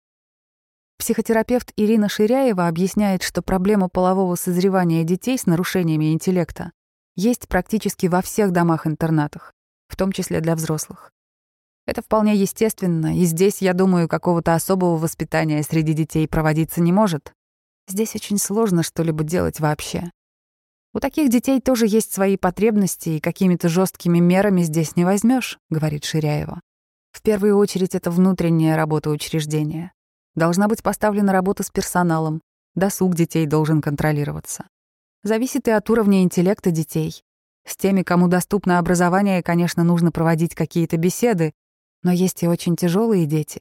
Психотерапевт Ирина Ширяева объясняет, что проблема полового созревания детей с нарушениями интеллекта есть практически во всех домах-интернатах, в том числе для взрослых. Это вполне естественно, и здесь, я думаю, какого-то особого воспитания среди детей проводиться не может. Здесь очень сложно что-либо делать вообще. У таких детей тоже есть свои потребности, и какими-то жесткими мерами здесь не возьмешь, говорит Ширяева. В первую очередь это внутренняя работа учреждения. Должна быть поставлена работа с персоналом. Досуг детей должен контролироваться. Зависит и от уровня интеллекта детей. С теми, кому доступно образование, конечно, нужно проводить какие-то беседы, но есть и очень тяжелые дети.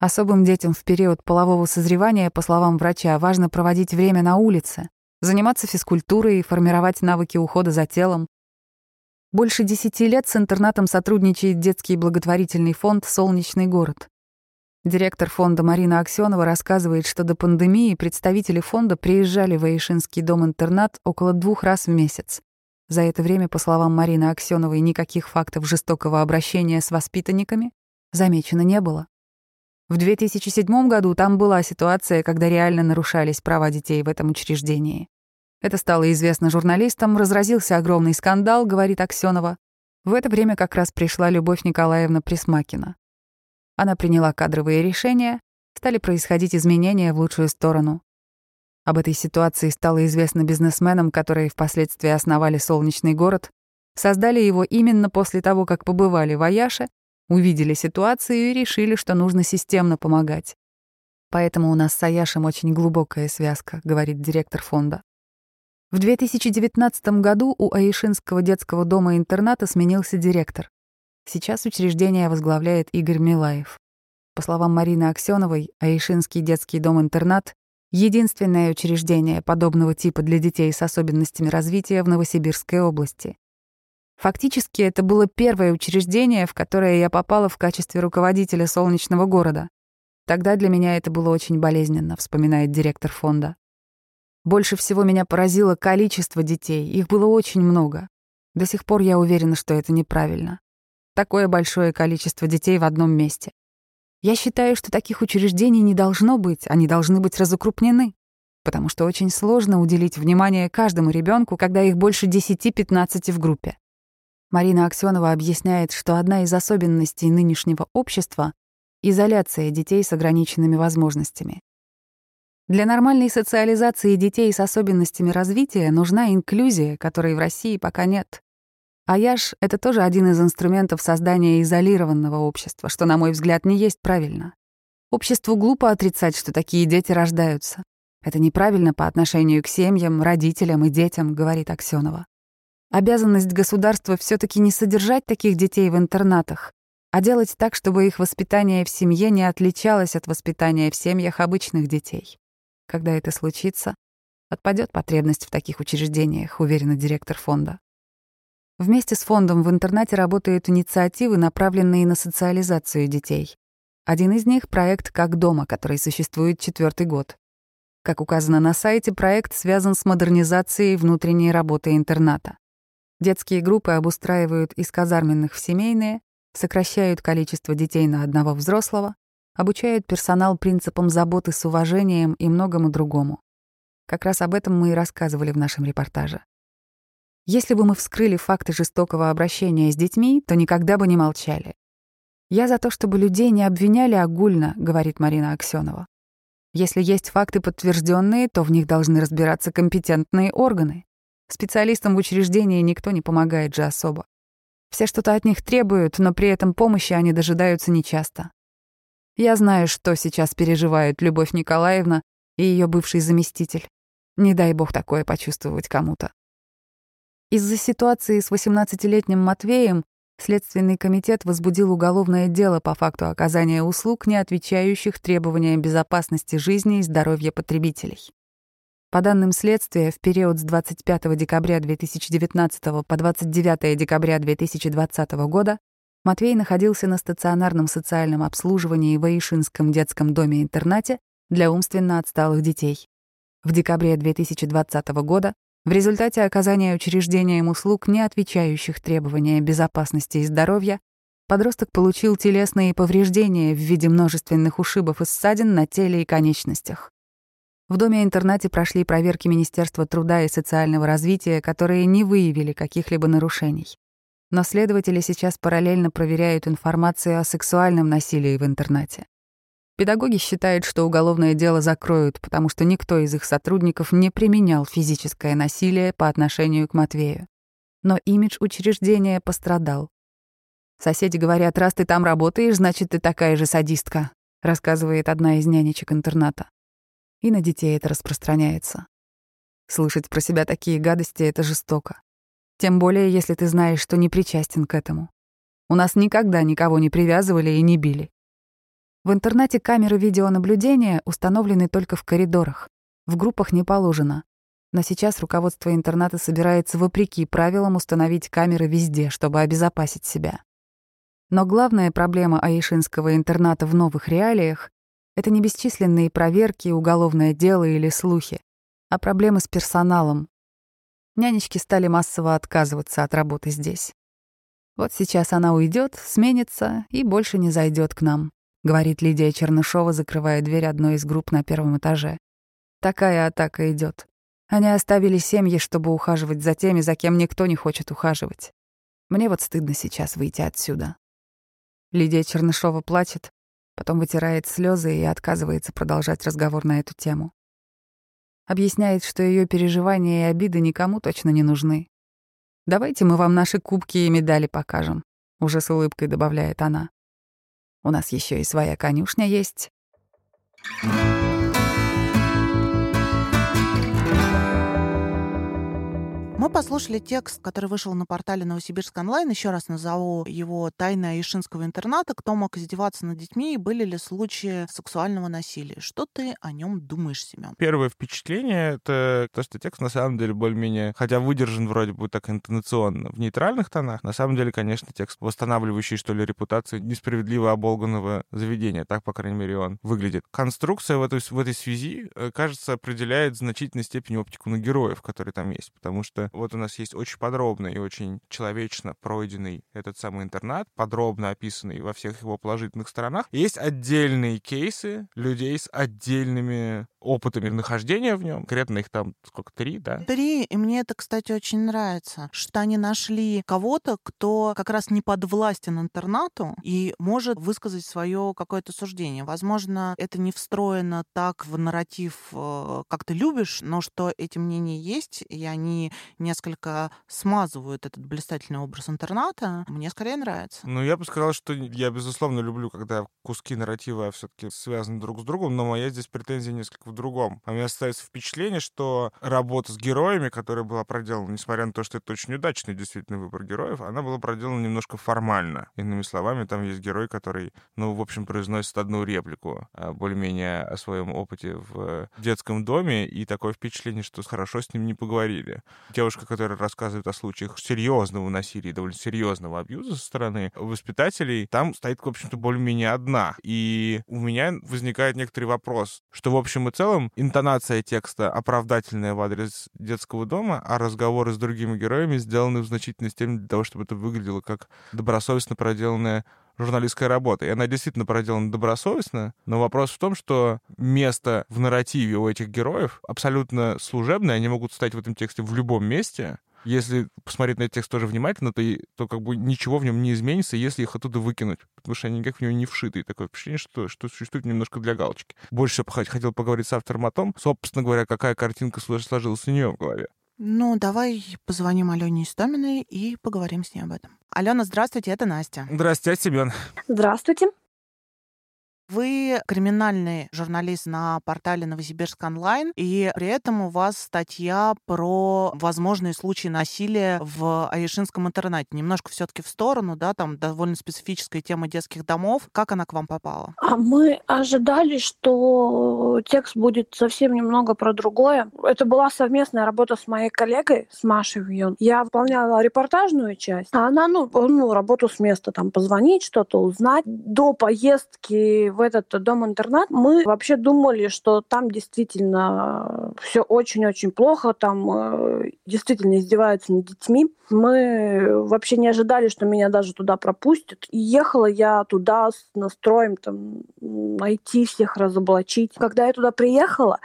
Особым детям в период полового созревания, по словам врача, важно проводить время на улице, заниматься физкультурой и формировать навыки ухода за телом. Больше десяти лет с интернатом сотрудничает детский благотворительный фонд «Солнечный город». Директор фонда Марина Аксенова рассказывает, что до пандемии представители фонда приезжали в Аишинский дом-интернат около двух раз в месяц. За это время, по словам Марины Аксеновой, никаких фактов жестокого обращения с воспитанниками замечено не было. В 2007 году там была ситуация, когда реально нарушались права детей в этом учреждении. Это стало известно журналистам, разразился огромный скандал, говорит Аксенова. В это время как раз пришла Любовь Николаевна Присмакина. Она приняла кадровые решения, стали происходить изменения в лучшую сторону. Об этой ситуации стало известно бизнесменам, которые впоследствии основали «Солнечный город», создали его именно после того, как побывали в Аяше, увидели ситуацию и решили, что нужно системно помогать. Поэтому у нас с Аяшем очень глубокая связка, говорит директор фонда. В 2019 году у Аишинского детского дома-интерната сменился директор. Сейчас учреждение возглавляет Игорь Милаев. По словам Марины Аксеновой, Аишинский детский дом-интернат — единственное учреждение подобного типа для детей с особенностями развития в Новосибирской области. Фактически, это было первое учреждение, в которое я попала в качестве руководителя солнечного города. Тогда для меня это было очень болезненно, вспоминает директор фонда. Больше всего меня поразило количество детей, их было очень много. До сих пор я уверена, что это неправильно такое большое количество детей в одном месте. Я считаю, что таких учреждений не должно быть, они должны быть разукрупнены, потому что очень сложно уделить внимание каждому ребенку, когда их больше 10-15 в группе. Марина Аксенова объясняет, что одна из особенностей нынешнего общества — изоляция детей с ограниченными возможностями. Для нормальной социализации детей с особенностями развития нужна инклюзия, которой в России пока нет. Аяш — это тоже один из инструментов создания изолированного общества, что, на мой взгляд, не есть правильно. Обществу глупо отрицать, что такие дети рождаются. Это неправильно по отношению к семьям, родителям и детям, говорит Аксенова. Обязанность государства все таки не содержать таких детей в интернатах, а делать так, чтобы их воспитание в семье не отличалось от воспитания в семьях обычных детей. Когда это случится, отпадет потребность в таких учреждениях, уверена директор фонда. Вместе с фондом в интернате работают инициативы, направленные на социализацию детей. Один из них — проект «Как дома», который существует четвертый год. Как указано на сайте, проект связан с модернизацией внутренней работы интерната. Детские группы обустраивают из казарменных в семейные, сокращают количество детей на одного взрослого, обучают персонал принципам заботы с уважением и многому другому. Как раз об этом мы и рассказывали в нашем репортаже. Если бы мы вскрыли факты жестокого обращения с детьми, то никогда бы не молчали. «Я за то, чтобы людей не обвиняли огульно», — говорит Марина Аксенова. Если есть факты подтвержденные, то в них должны разбираться компетентные органы. Специалистам в учреждении никто не помогает же особо. Все что-то от них требуют, но при этом помощи они дожидаются нечасто. Я знаю, что сейчас переживают Любовь Николаевна и ее бывший заместитель. Не дай бог такое почувствовать кому-то. Из-за ситуации с 18-летним Матвеем Следственный комитет возбудил уголовное дело по факту оказания услуг, не отвечающих требованиям безопасности жизни и здоровья потребителей. По данным следствия, в период с 25 декабря 2019 по 29 декабря 2020 года Матвей находился на стационарном социальном обслуживании в Аишинском детском доме-интернате для умственно отсталых детей. В декабре 2020 года в результате оказания учреждением услуг, не отвечающих требованиям безопасности и здоровья, подросток получил телесные повреждения в виде множественных ушибов и ссадин на теле и конечностях. В доме-интернате прошли проверки Министерства труда и социального развития, которые не выявили каких-либо нарушений. Но следователи сейчас параллельно проверяют информацию о сексуальном насилии в интернате. Педагоги считают, что уголовное дело закроют, потому что никто из их сотрудников не применял физическое насилие по отношению к Матвею. Но имидж учреждения пострадал. «Соседи говорят, раз ты там работаешь, значит, ты такая же садистка», рассказывает одна из нянечек интерната. И на детей это распространяется. Слышать про себя такие гадости — это жестоко. Тем более, если ты знаешь, что не причастен к этому. У нас никогда никого не привязывали и не били. В интернате камеры видеонаблюдения установлены только в коридорах. В группах не положено. Но сейчас руководство интерната собирается вопреки правилам установить камеры везде, чтобы обезопасить себя. Но главная проблема аишинского интерната в новых реалиях — это не бесчисленные проверки, уголовное дело или слухи, а проблемы с персоналом. Нянечки стали массово отказываться от работы здесь. Вот сейчас она уйдет, сменится и больше не зайдет к нам говорит Лидия Чернышова, закрывая дверь одной из групп на первом этаже. Такая атака идет. Они оставили семьи, чтобы ухаживать за теми, за кем никто не хочет ухаживать. Мне вот стыдно сейчас выйти отсюда. Лидия Чернышова плачет, потом вытирает слезы и отказывается продолжать разговор на эту тему. Объясняет, что ее переживания и обиды никому точно не нужны. «Давайте мы вам наши кубки и медали покажем», — уже с улыбкой добавляет она. У нас еще и своя конюшня есть. Мы послушали текст, который вышел на портале Новосибирск онлайн. Еще раз назову его «Тайна Аишинского интерната. Кто мог издеваться над детьми и были ли случаи сексуального насилия». Что ты о нем думаешь, Семен? Первое впечатление — это то, что текст на самом деле более-менее, хотя выдержан вроде бы так интонационно, в нейтральных тонах, на самом деле, конечно, текст восстанавливающий, что ли, репутацию несправедливо оболганного заведения. Так, по крайней мере, он выглядит. Конструкция в этой, в этой связи, э, кажется, определяет в значительной степени оптику на героев, которые там есть, потому что вот у нас есть очень подробный и очень человечно пройденный этот самый интернат, подробно описанный во всех его положительных сторонах. Есть отдельные кейсы людей с отдельными опытами нахождения в нем. Конкретно их там сколько, три, да? Три, и мне это, кстати, очень нравится, что они нашли кого-то, кто как раз не подвластен интернату и может высказать свое какое-то суждение. Возможно, это не встроено так в нарратив, э, как ты любишь, но что эти мнения есть, и они несколько смазывают этот блистательный образ интерната, мне скорее нравится. Ну, я бы сказал, что я, безусловно, люблю, когда куски нарратива все-таки связаны друг с другом, но моя здесь претензия несколько в другом. А у меня остается впечатление, что работа с героями, которая была проделана, несмотря на то, что это очень удачный действительно выбор героев, она была проделана немножко формально. Иными словами, там есть герой, который, ну, в общем, произносит одну реплику, а, более-менее о своем опыте в детском доме, и такое впечатление, что хорошо с ним не поговорили. Девушка которая рассказывает о случаях серьезного насилия, довольно серьезного абьюза со стороны воспитателей, там стоит, в общем-то, более-менее одна. И у меня возникает некоторый вопрос, что, в общем и целом, интонация текста оправдательная в адрес детского дома, а разговоры с другими героями сделаны в значительной степени для того, чтобы это выглядело как добросовестно проделанная журналистская работа. И она действительно проделана добросовестно, но вопрос в том, что место в нарративе у этих героев абсолютно служебное, они могут стать в этом тексте в любом месте, Если посмотреть на этот текст тоже внимательно, то, то как бы ничего в нем не изменится, если их оттуда выкинуть, потому что они никак в него не вшиты. И такое впечатление, что, что существует немножко для галочки. Больше хотел поговорить с автором о том, собственно говоря, какая картинка сложилась у нее в голове. Ну, давай позвоним Алене Истоминой и поговорим с ней об этом. Алена, здравствуйте, это Настя. Здравствуйте, Семен. Здравствуйте. Вы криминальный журналист на портале Новосибирск онлайн, и при этом у вас статья про возможные случаи насилия в Аишинском интернате. Немножко все-таки в сторону, да, там довольно специфическая тема детских домов. Как она к вам попала? А мы ожидали, что текст будет совсем немного про другое. Это была совместная работа с моей коллегой, с Машей Вьон. Я выполняла репортажную часть, а она, ну, ну работу с места, там, позвонить, что-то узнать. До поездки в этот дом-интернат, мы вообще думали, что там действительно все очень-очень плохо, там э, действительно издеваются над детьми. Мы вообще не ожидали, что меня даже туда пропустят. И ехала я туда с настроем там, найти всех, разоблачить. Когда я туда приехала,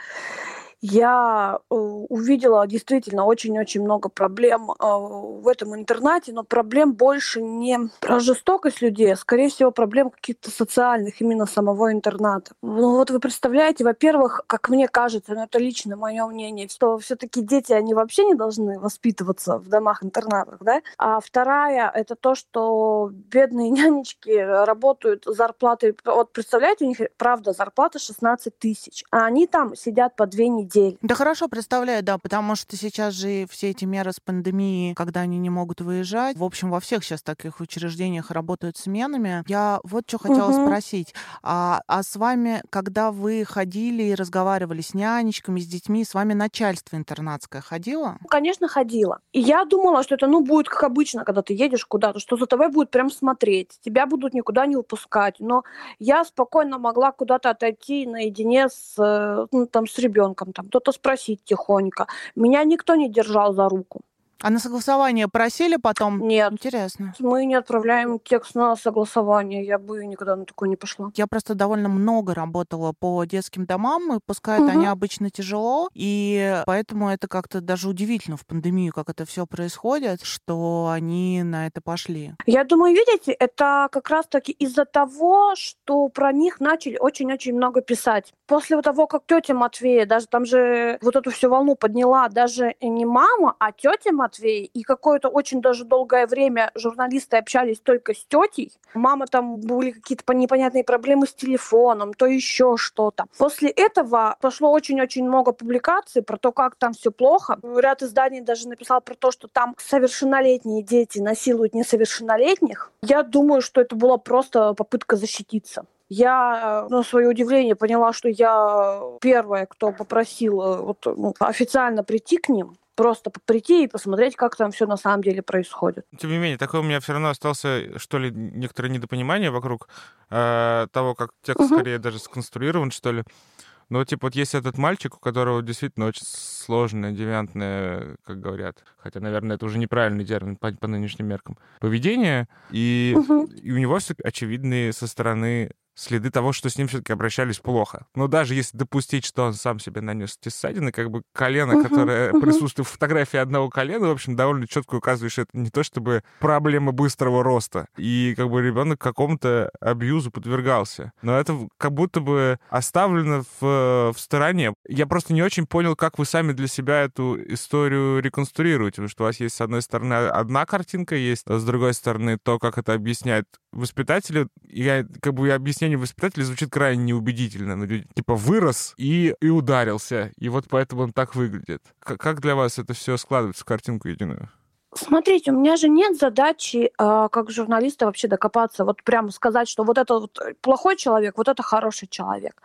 я э, увидела действительно очень-очень много проблем э, в этом интернате, но проблем больше не про жестокость людей, а скорее всего проблем каких-то социальных именно самого интерната. Ну вот вы представляете, во-первых, как мне кажется, но это лично мое мнение, что все-таки дети, они вообще не должны воспитываться в домах-интернатах, да? А вторая, это то, что бедные нянечки работают зарплатой, вот представляете, у них правда зарплата 16 тысяч, а они там сидят по две недели недель. Да хорошо, представляю, да, потому что сейчас же все эти меры с пандемией, когда они не могут выезжать, в общем, во всех сейчас таких учреждениях работают сменами. Я вот что хотела угу. спросить. А, а с вами, когда вы ходили и разговаривали с нянечками, с детьми, с вами начальство интернатское ходило? Конечно, ходило. И я думала, что это, ну, будет как обычно, когда ты едешь куда-то, что за тобой будут прям смотреть, тебя будут никуда не выпускать. Но я спокойно могла куда-то отойти наедине с, э, ну, там, с ребенком, там, кто-то спросить тихонько. Меня никто не держал за руку. А на согласование просили потом? Нет. Интересно. Мы не отправляем текст на согласование. Я бы никогда на такое не пошла. Я просто довольно много работала по детским домам, и пускай угу. они обычно тяжело, и поэтому это как-то даже удивительно в пандемию, как это все происходит, что они на это пошли. Я думаю, видите, это как раз-таки из-за того, что про них начали очень-очень много писать. После того, как тетя Матвея, даже там же вот эту всю волну подняла даже не мама, а тетя Матвея, Матвей, и какое-то очень даже долгое время журналисты общались только с тетей. Мама там были какие-то непонятные проблемы с телефоном, то еще что-то. После этого пошло очень-очень много публикаций про то, как там все плохо. Ряд изданий даже написал про то, что там совершеннолетние дети насилуют несовершеннолетних. Я думаю, что это была просто попытка защититься я на свое удивление поняла, что я первая, кто попросил э, вот, ну, официально прийти к ним просто прийти и посмотреть, как там все на самом деле происходит. Тем не менее, такое у меня все равно остался, что ли, некоторое недопонимание вокруг э, того, как текст угу. скорее даже сконструирован, что ли. Но, типа, вот есть этот мальчик, у которого действительно очень сложное, девиантное, как говорят, хотя, наверное, это уже неправильный термин по, по нынешним меркам, поведение, и, угу. и у него все очевидные со стороны следы того, что с ним все-таки обращались плохо. Но даже если допустить, что он сам себе нанес эти ссадины, как бы колено, которое присутствует в фотографии одного колена, в общем, довольно четко указывает, что это не то чтобы проблема быстрого роста. И как бы ребенок какому-то абьюзу подвергался. Но это как будто бы оставлено в, в стороне. Я просто не очень понял, как вы сами для себя эту историю реконструируете, потому что у вас есть, с одной стороны, одна картинка, есть, а с другой стороны, то, как это объясняет воспитатели. Я как бы объяснение мнение воспитателя звучит крайне неубедительно. Ну, типа, вырос и, и ударился, и вот поэтому он так выглядит. Как для вас это все складывается в картинку единую? Смотрите, у меня же нет задачи, э, как журналиста, вообще докопаться, вот прямо сказать, что вот это вот плохой человек, вот это хороший человек.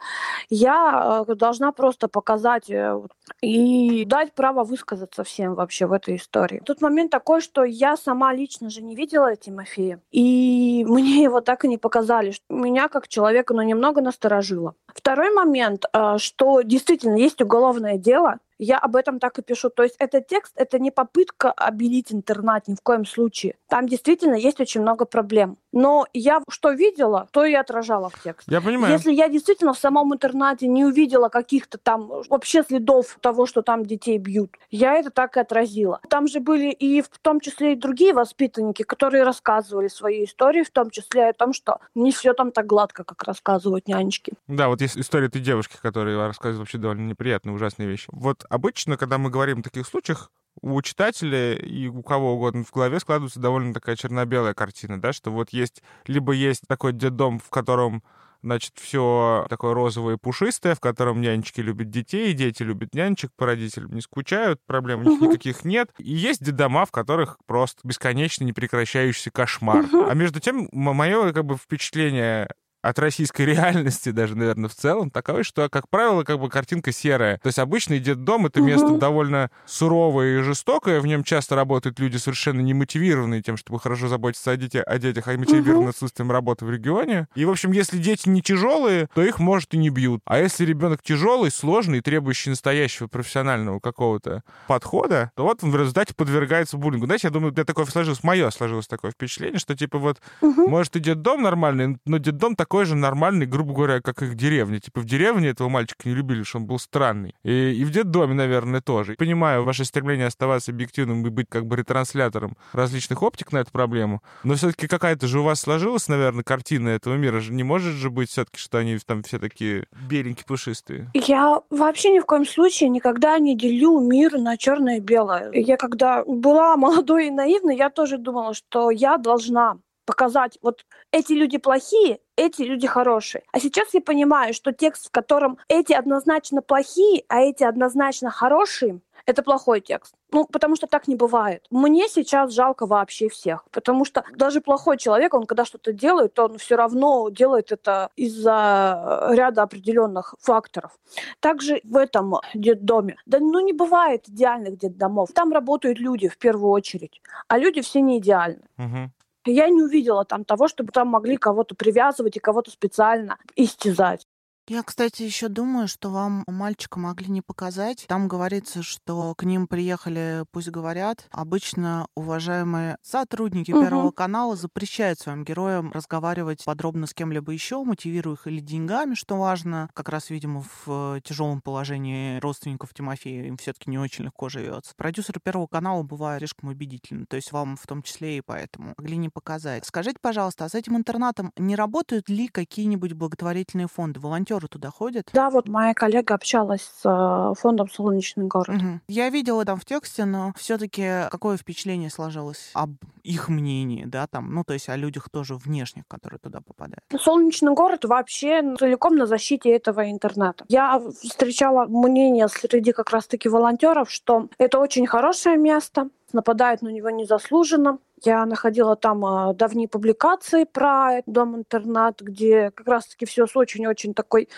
Я э, должна просто показать э, и дать право высказаться всем вообще в этой истории. Тот момент такой, что я сама лично же не видела Тимофея, и мне его так и не показали. Меня как человека, ну, немного насторожило. Второй момент, э, что действительно есть уголовное дело, я об этом так и пишу. То есть этот текст — это не попытка обелить интернат ни в коем случае. Там действительно есть очень много проблем. Но я что видела, то и отражала в тексте. Я понимаю. Если я действительно в самом интернате не увидела каких-то там вообще следов того, что там детей бьют, я это так и отразила. Там же были и в том числе и другие воспитанники, которые рассказывали свои истории, в том числе о том, что не все там так гладко, как рассказывают нянечки. Да, вот есть история этой девушки, которая рассказывает вообще довольно неприятные, ужасные вещи. Вот обычно, когда мы говорим о таких случаях, у читателя и у кого угодно в голове складывается довольно такая черно-белая картина, да, что вот есть, либо есть такой детдом, в котором значит, все такое розовое и пушистое, в котором нянечки любят детей, дети любят нянечек, по родителям не скучают, проблем у них никаких нет. И есть детдома, в которых просто бесконечно непрекращающийся кошмар. А между тем, мое как бы впечатление от российской реальности даже, наверное, в целом, такое, что, как правило, как бы картинка серая. То есть обычный детдом — это место угу. довольно суровое и жестокое, в нем часто работают люди совершенно немотивированные тем, чтобы хорошо заботиться о, детях, о детях, а мотивированные угу. отсутствием работы в регионе. И, в общем, если дети не тяжелые, то их, может, и не бьют. А если ребенок тяжелый, сложный, требующий настоящего профессионального какого-то подхода, то вот он в результате подвергается буллингу. Знаете, я думаю, меня такое сложилось, мое сложилось такое впечатление, что, типа, вот, угу. может, и детдом нормальный, но детдом такой такой же нормальный, грубо говоря, как их деревня. Типа в деревне этого мальчика не любили, что он был странный. И, и в детдоме, наверное, тоже. Понимаю ваше стремление оставаться объективным и быть как бы ретранслятором различных оптик на эту проблему, но все-таки какая-то же у вас сложилась, наверное, картина этого мира. Не может же быть все-таки, что они там все такие беленькие, пушистые. Я вообще ни в коем случае никогда не делю мир на черное и белое. Я когда была молодой и наивной, я тоже думала, что я должна показать, вот эти люди плохие, эти люди хорошие. А сейчас я понимаю, что текст, в котором эти однозначно плохие, а эти однозначно хорошие, это плохой текст. Ну, потому что так не бывает. Мне сейчас жалко вообще всех, потому что даже плохой человек, он когда что-то делает, то он все равно делает это из-за ряда определенных факторов. Также в этом детдоме. Да ну не бывает идеальных детдомов. Там работают люди в первую очередь, а люди все не идеальны. Угу. Я не увидела там того, чтобы там могли кого-то привязывать и кого-то специально истязать. Я, кстати, еще думаю, что вам мальчика могли не показать. Там говорится, что к ним приехали, пусть говорят, обычно уважаемые сотрудники угу. Первого канала запрещают своим героям разговаривать подробно с кем-либо еще, мотивируя их или деньгами, что важно. Как раз, видимо, в тяжелом положении родственников Тимофея им все-таки не очень легко живется. Продюсеры Первого канала бывают слишком убедительны, то есть вам в том числе и поэтому могли не показать. Скажите, пожалуйста, а с этим интернатом не работают ли какие-нибудь благотворительные фонды, волонтеры? Волонтеры туда ходят? Да, вот моя коллега общалась с э, фондом «Солнечный город». Угу. Я видела там в тексте, но все-таки какое впечатление сложилось об их мнении, да, там, ну, то есть о людях тоже внешних, которые туда попадают? «Солнечный город» вообще целиком на защите этого интерната. Я встречала мнение среди как раз-таки волонтеров, что это очень хорошее место, нападают на него незаслуженно. Я находила там э, давние публикации про дом-интернат, где как раз-таки все с очень-очень такой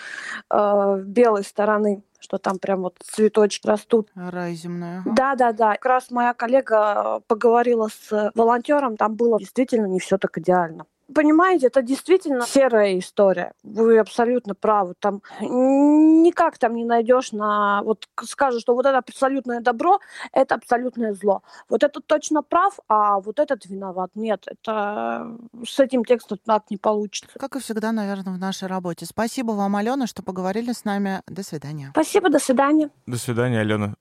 э, белой стороны что там прям вот цветочки растут. Рай земная. Да, да, да. Как раз моя коллега поговорила с волонтером, там было действительно не все так идеально. Понимаете, это действительно серая история. Вы абсолютно правы. Там никак там не найдешь на... Вот скажут, что вот это абсолютное добро, это абсолютное зло. Вот этот точно прав, а вот этот виноват. Нет, это с этим текстом так не получится. Как и всегда, наверное, в нашей работе. Спасибо вам, Алена, что поговорили с нами. До свидания. Спасибо, до свидания. До свидания, Алена.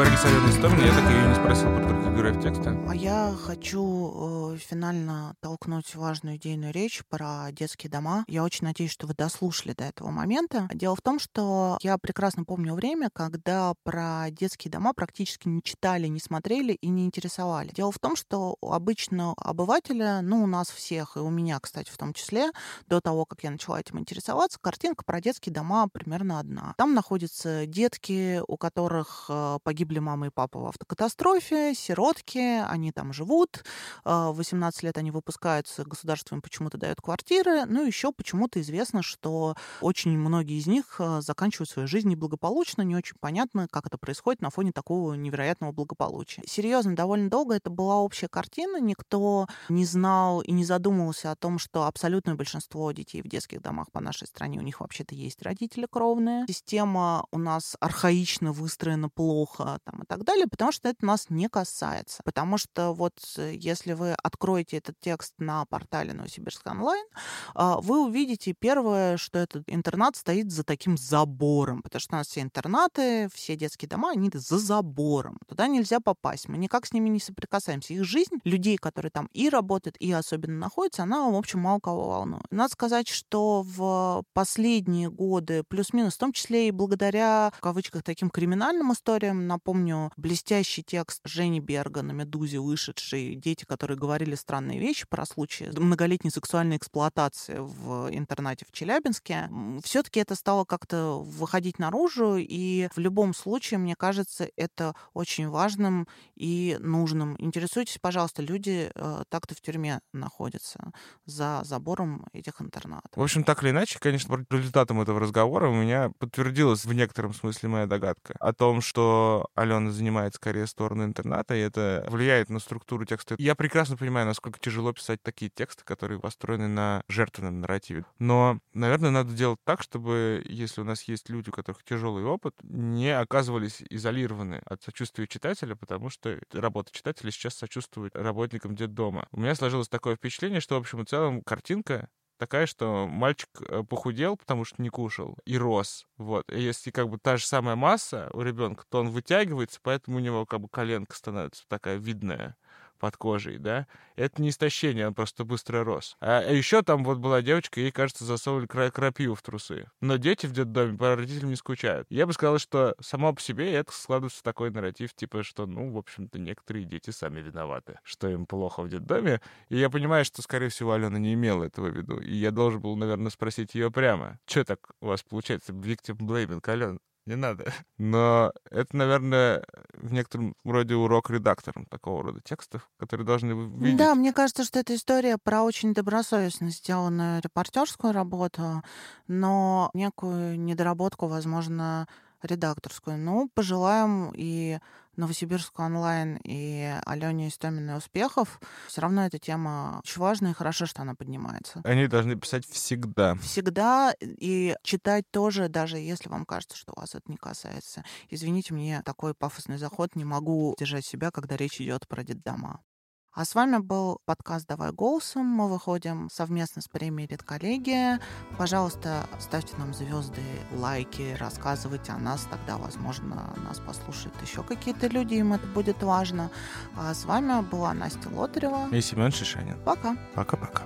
Поговорили с Аленой Истоминой, я так и не спросил про героев текста. А я хочу э, финально толкнуть важную идейную речь про детские дома. Я очень надеюсь, что вы дослушали до этого момента. Дело в том, что я прекрасно помню время, когда про детские дома практически не читали, не смотрели и не интересовали. Дело в том, что обычно обывателя, ну, у нас всех, и у меня, кстати, в том числе, до того, как я начала этим интересоваться, картинка про детские дома примерно одна. Там находятся детки, у которых э, погибли погибли мама и папа в автокатастрофе, сиротки, они там живут, а, в 18 лет они выпускаются, государство им почему-то дает квартиры, ну еще почему-то известно, что очень многие из них а, заканчивают свою жизнь неблагополучно, не очень понятно, как это происходит на фоне такого невероятного благополучия. Серьезно, довольно долго это была общая картина, никто не знал и не задумывался о том, что абсолютное большинство детей в детских домах по нашей стране, у них вообще-то есть родители кровные. Система у нас архаично выстроена плохо там, и так далее, потому что это нас не касается. Потому что вот э, если вы откроете этот текст на портале Новосибирск онлайн, а, вы увидите первое, что этот интернат стоит за таким забором, потому что у нас все интернаты, все детские дома, они за забором. Туда нельзя попасть. Мы никак с ними не соприкасаемся. Их жизнь, людей, которые там и работают, и особенно находятся, она, в общем, мало кого волнует. Надо сказать, что в последние годы, плюс-минус, в том числе и благодаря, в кавычках, таким криминальным историям, напомню, блестящий текст Жени Берга на «Медузе» вышедший «Дети, которые говорили странные вещи» про случаи многолетней сексуальной эксплуатации в интернате в Челябинске. Все-таки это стало как-то выходить наружу, и в любом случае, мне кажется, это очень важным и нужным. Интересуйтесь, пожалуйста, люди э, так-то в тюрьме находятся за забором этих интернатов. В общем, так или иначе, конечно, результатом этого разговора у меня подтвердилась в некотором смысле моя догадка о том, что Алена занимает скорее сторону интерната, и это влияет на структуру текста. Я прекрасно понимаю, насколько тяжело писать такие тексты, которые построены на жертвенном нарративе. Но, наверное, надо делать так, чтобы, если у нас есть люди, у которых тяжелый опыт, не оказывались изолированы от сочувствия читателя, потому что работа читателя сейчас сочувствует работникам детдома. У меня сложилось такое впечатление, что, в общем и целом, картинка такая, что мальчик э, похудел, потому что не кушал, и рос. Вот. И если как бы та же самая масса у ребенка, то он вытягивается, поэтому у него как бы коленка становится такая видная под кожей, да, это не истощение, он просто быстро рос. А еще там вот была девочка, ей, кажется, засовывали крапиву в трусы. Но дети в детдоме по родителям не скучают. Я бы сказал, что само по себе это складывается такой нарратив, типа, что, ну, в общем-то, некоторые дети сами виноваты, что им плохо в детдоме. И я понимаю, что, скорее всего, Алена не имела этого в виду. И я должен был, наверное, спросить ее прямо. Что так у вас получается? Victim blaming, Алена? Не надо. Но это, наверное, в некотором роде урок редакторам такого рода текстов, которые должны видеть. Да, мне кажется, что эта история про очень добросовестно сделанную репортерскую работу, но некую недоработку, возможно, редакторскую. Ну, пожелаем и Новосибирску онлайн и Алене Истоминой успехов. Все равно эта тема очень важная и хорошо, что она поднимается. Они должны писать всегда. Всегда и читать тоже, даже если вам кажется, что вас это не касается. Извините, мне такой пафосный заход, не могу держать себя, когда речь идет про детдома. А с вами был подкаст «Давай голосом». Мы выходим совместно с премией «Редколлегия». Пожалуйста, ставьте нам звезды, лайки, рассказывайте о нас. Тогда, возможно, нас послушают еще какие-то люди, им это будет важно. А с вами была Настя Лотарева. И Семен Шишанин. Пока. Пока-пока.